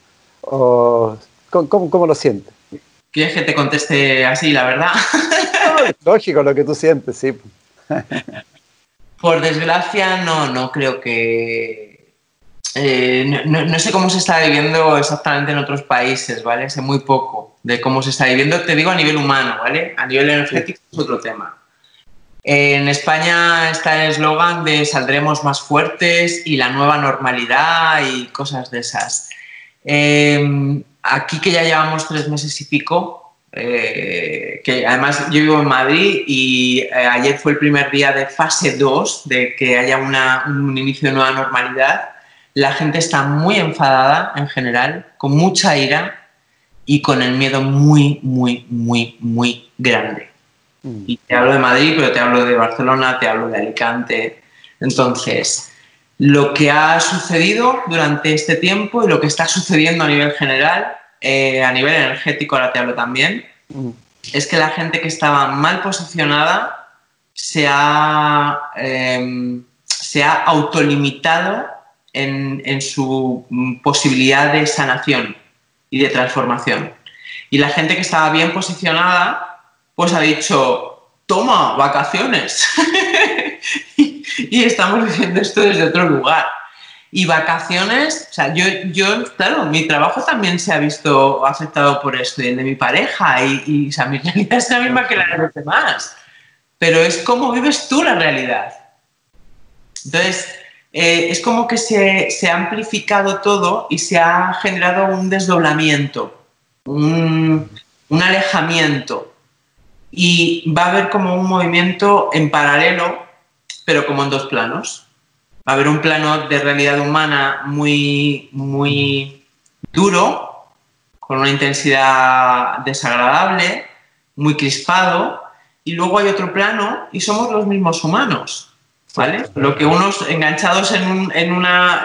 ¿O, ¿cómo, lo sientes? ¿Quieres que te conteste así, la verdad? *laughs* lógico lo que tú sientes, sí. *laughs* Por desgracia, no, no creo que eh, no, sé cómo se está viviendo exactamente en otros países, ¿vale? Sé muy poco de cómo se está viviendo, te digo a nivel humano, ¿vale? A nivel energético es otro tema. En España está el eslogan de saldremos más fuertes y la nueva normalidad y cosas de esas. Em, aquí que ya llevamos tres meses y pico, eh, que además yo vivo en Madrid y eh, ayer fue el primer día de fase 2, de que haya un inicio de nueva normalidad la gente está muy enfadada en general, con mucha ira y con el miedo muy, muy, muy, muy grande. Mm. Y te hablo de Madrid, pero te hablo de Barcelona, te hablo de Alicante. Entonces, lo que ha sucedido durante este tiempo y lo que está sucediendo a nivel general, eh, a nivel energético, ahora te hablo también, mm. es que la gente que estaba mal posicionada se ha, eh, se ha autolimitado en, su mm, posibilidad de sanación y de transformación. Y la gente que estaba bien posicionada, pues ha dicho, toma, vacaciones. *laughs* y, estamos diciendo esto desde otro lugar. Y vacaciones, o sea, yo, yo, claro, mi trabajo también se ha visto afectado por esto, y el de mi pareja, y, o sea, mi realidad es la misma que la de los demás. Pero es como vives tú la realidad. Entonces, eh, es como que se, se, ha amplificado todo y se ha generado un desdoblamiento, un, un alejamiento. Y va a haber como un movimiento en paralelo, pero como en dos planos va a haber un plano de realidad humana muy, muy duro, con una intensidad desagradable, muy crispado, y luego hay otro plano y somos los mismos humanos, ¿vale? Lo que unos enganchados en un, en una,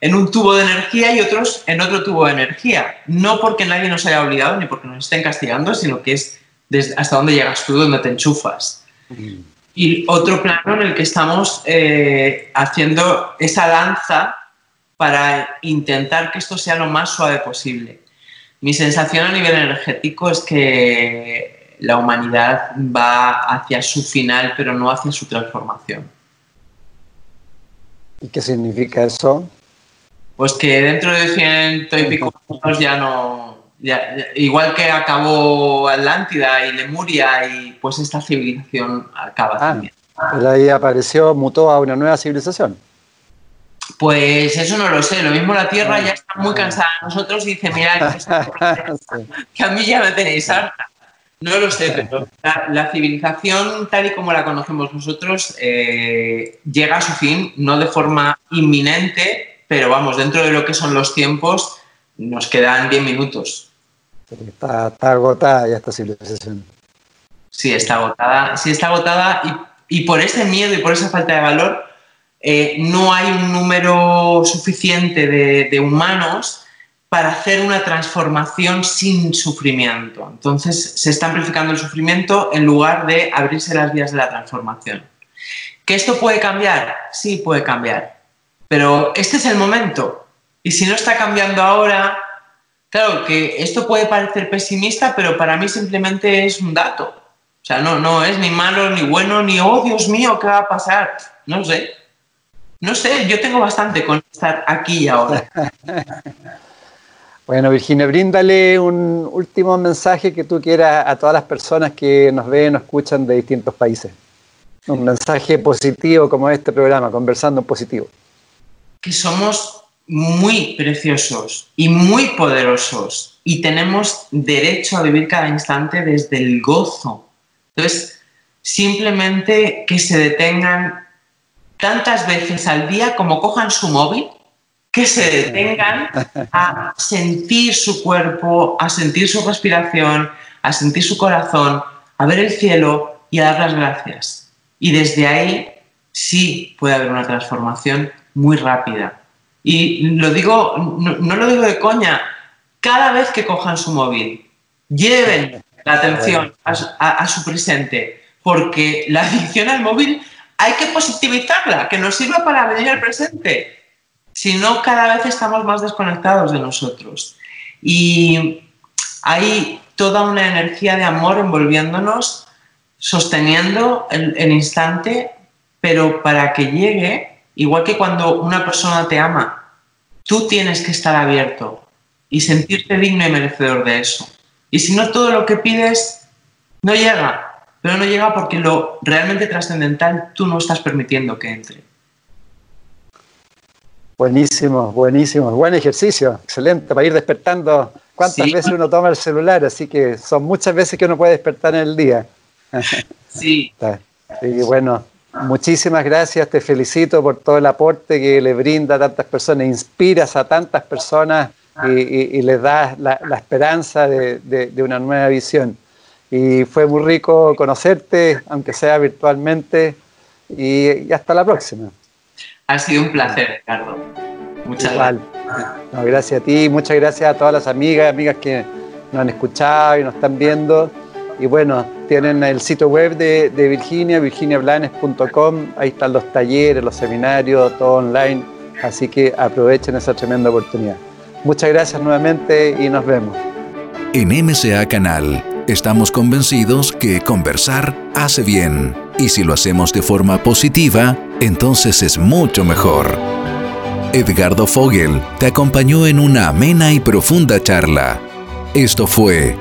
en un tubo de energía y otros en otro tubo de energía. No porque nadie nos haya olvidado ni porque nos estén castigando, sino que es desde hasta dónde llegas tú, dónde te enchufas. Mm y otro plano en el que estamos eh, haciendo esa danza para intentar que esto sea lo más suave posible. Mi sensación a nivel energético es que la humanidad va hacia su final, pero no hacia su transformación. ¿Y qué significa eso? Pues que dentro de ciento y pico años ya no, igual que acabó Atlántida y Lemuria, y pues esta civilización acaba ah, también. Pero ahí apareció, mutó a una nueva civilización. Pues eso no lo sé. Lo mismo la Tierra ah, ya está muy cansada de nosotros y dice, mira, *laughs* que, a mí ya me tenéis harta. No lo sé, pero la, civilización tal y como la conocemos nosotros eh, llega a su fin, no de forma inminente, pero vamos, dentro de lo que son los tiempos, nos quedan 10 minutos. Está, agotada ya esta civilización. Sí, está agotada. Sí, está agotada y, por ese miedo y por esa falta de valor eh, no hay un número suficiente de, humanos para hacer una transformación sin sufrimiento. Entonces se está amplificando el sufrimiento en lugar de abrirse las vías de la transformación. ¿Que esto puede cambiar? Sí, puede cambiar. Pero este es el momento. Y si no está cambiando ahora, Claro, que esto puede parecer pesimista, pero para mí simplemente es un dato. O sea, no, no es ni malo, ni bueno, ni, oh, Dios mío, ¿qué va a pasar? No sé. No sé, yo tengo bastante con estar aquí y ahora. *laughs* bueno, Virginia, bríndale un último mensaje que tú quieras a todas las personas que nos ven o escuchan de distintos países. Un mensaje positivo como este programa, conversando en positivo. Que somos muy preciosos y muy poderosos y tenemos derecho a vivir cada instante desde el gozo. Entonces, simplemente que se detengan tantas veces al día como cojan su móvil, que se detengan a sentir su cuerpo, a sentir su respiración, a sentir su corazón, a ver el cielo y a dar las gracias. Y desde ahí sí puede haber una transformación muy rápida. Y lo digo, no, lo digo de coña, cada vez que cojan su móvil, lleven la atención a, su presente, porque la adicción al móvil hay que positivizarla, que nos sirva para venir al presente. Si no, cada vez estamos más desconectados de nosotros. Y hay toda una energía de amor envolviéndonos, sosteniendo el instante, pero para que llegue Igual que cuando una persona te ama, tú tienes que estar abierto y sentirte digno y merecedor de eso. Y si no, todo lo que pides no llega, pero no llega porque lo realmente trascendental tú no estás permitiendo que entre. Buenísimo, buenísimo. Buen ejercicio, excelente, para ir despertando. ¿Cuántas veces uno toma el celular? Así que son muchas veces que uno puede despertar en el día. Sí. *laughs* sí, bueno, Muchísimas gracias, te felicito por todo el aporte que le brinda a tantas personas, inspiras a tantas personas y, les das la, esperanza de, una nueva visión. Y fue muy rico conocerte, aunque sea virtualmente, y, hasta la próxima. Ha sido un placer, Ricardo. Muchas gracias. gracias a ti, muchas gracias a todas las amigas, amigas que nos han escuchado y nos están viendo. Y bueno, tienen el sitio web de, Virginia, virginiablanes.com, ahí están los talleres, los seminarios, todo online, así que aprovechen esa tremenda oportunidad. Muchas gracias nuevamente y nos vemos. En MCA Canal estamos convencidos que conversar hace bien y si lo hacemos de forma positiva, entonces es mucho mejor. Edgardo Fogel te acompañó en una amena y profunda charla. Esto fue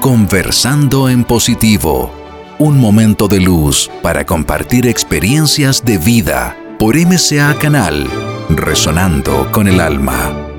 Conversando en Positivo, un momento de luz para compartir experiencias de vida por MCA Canal, resonando con el alma.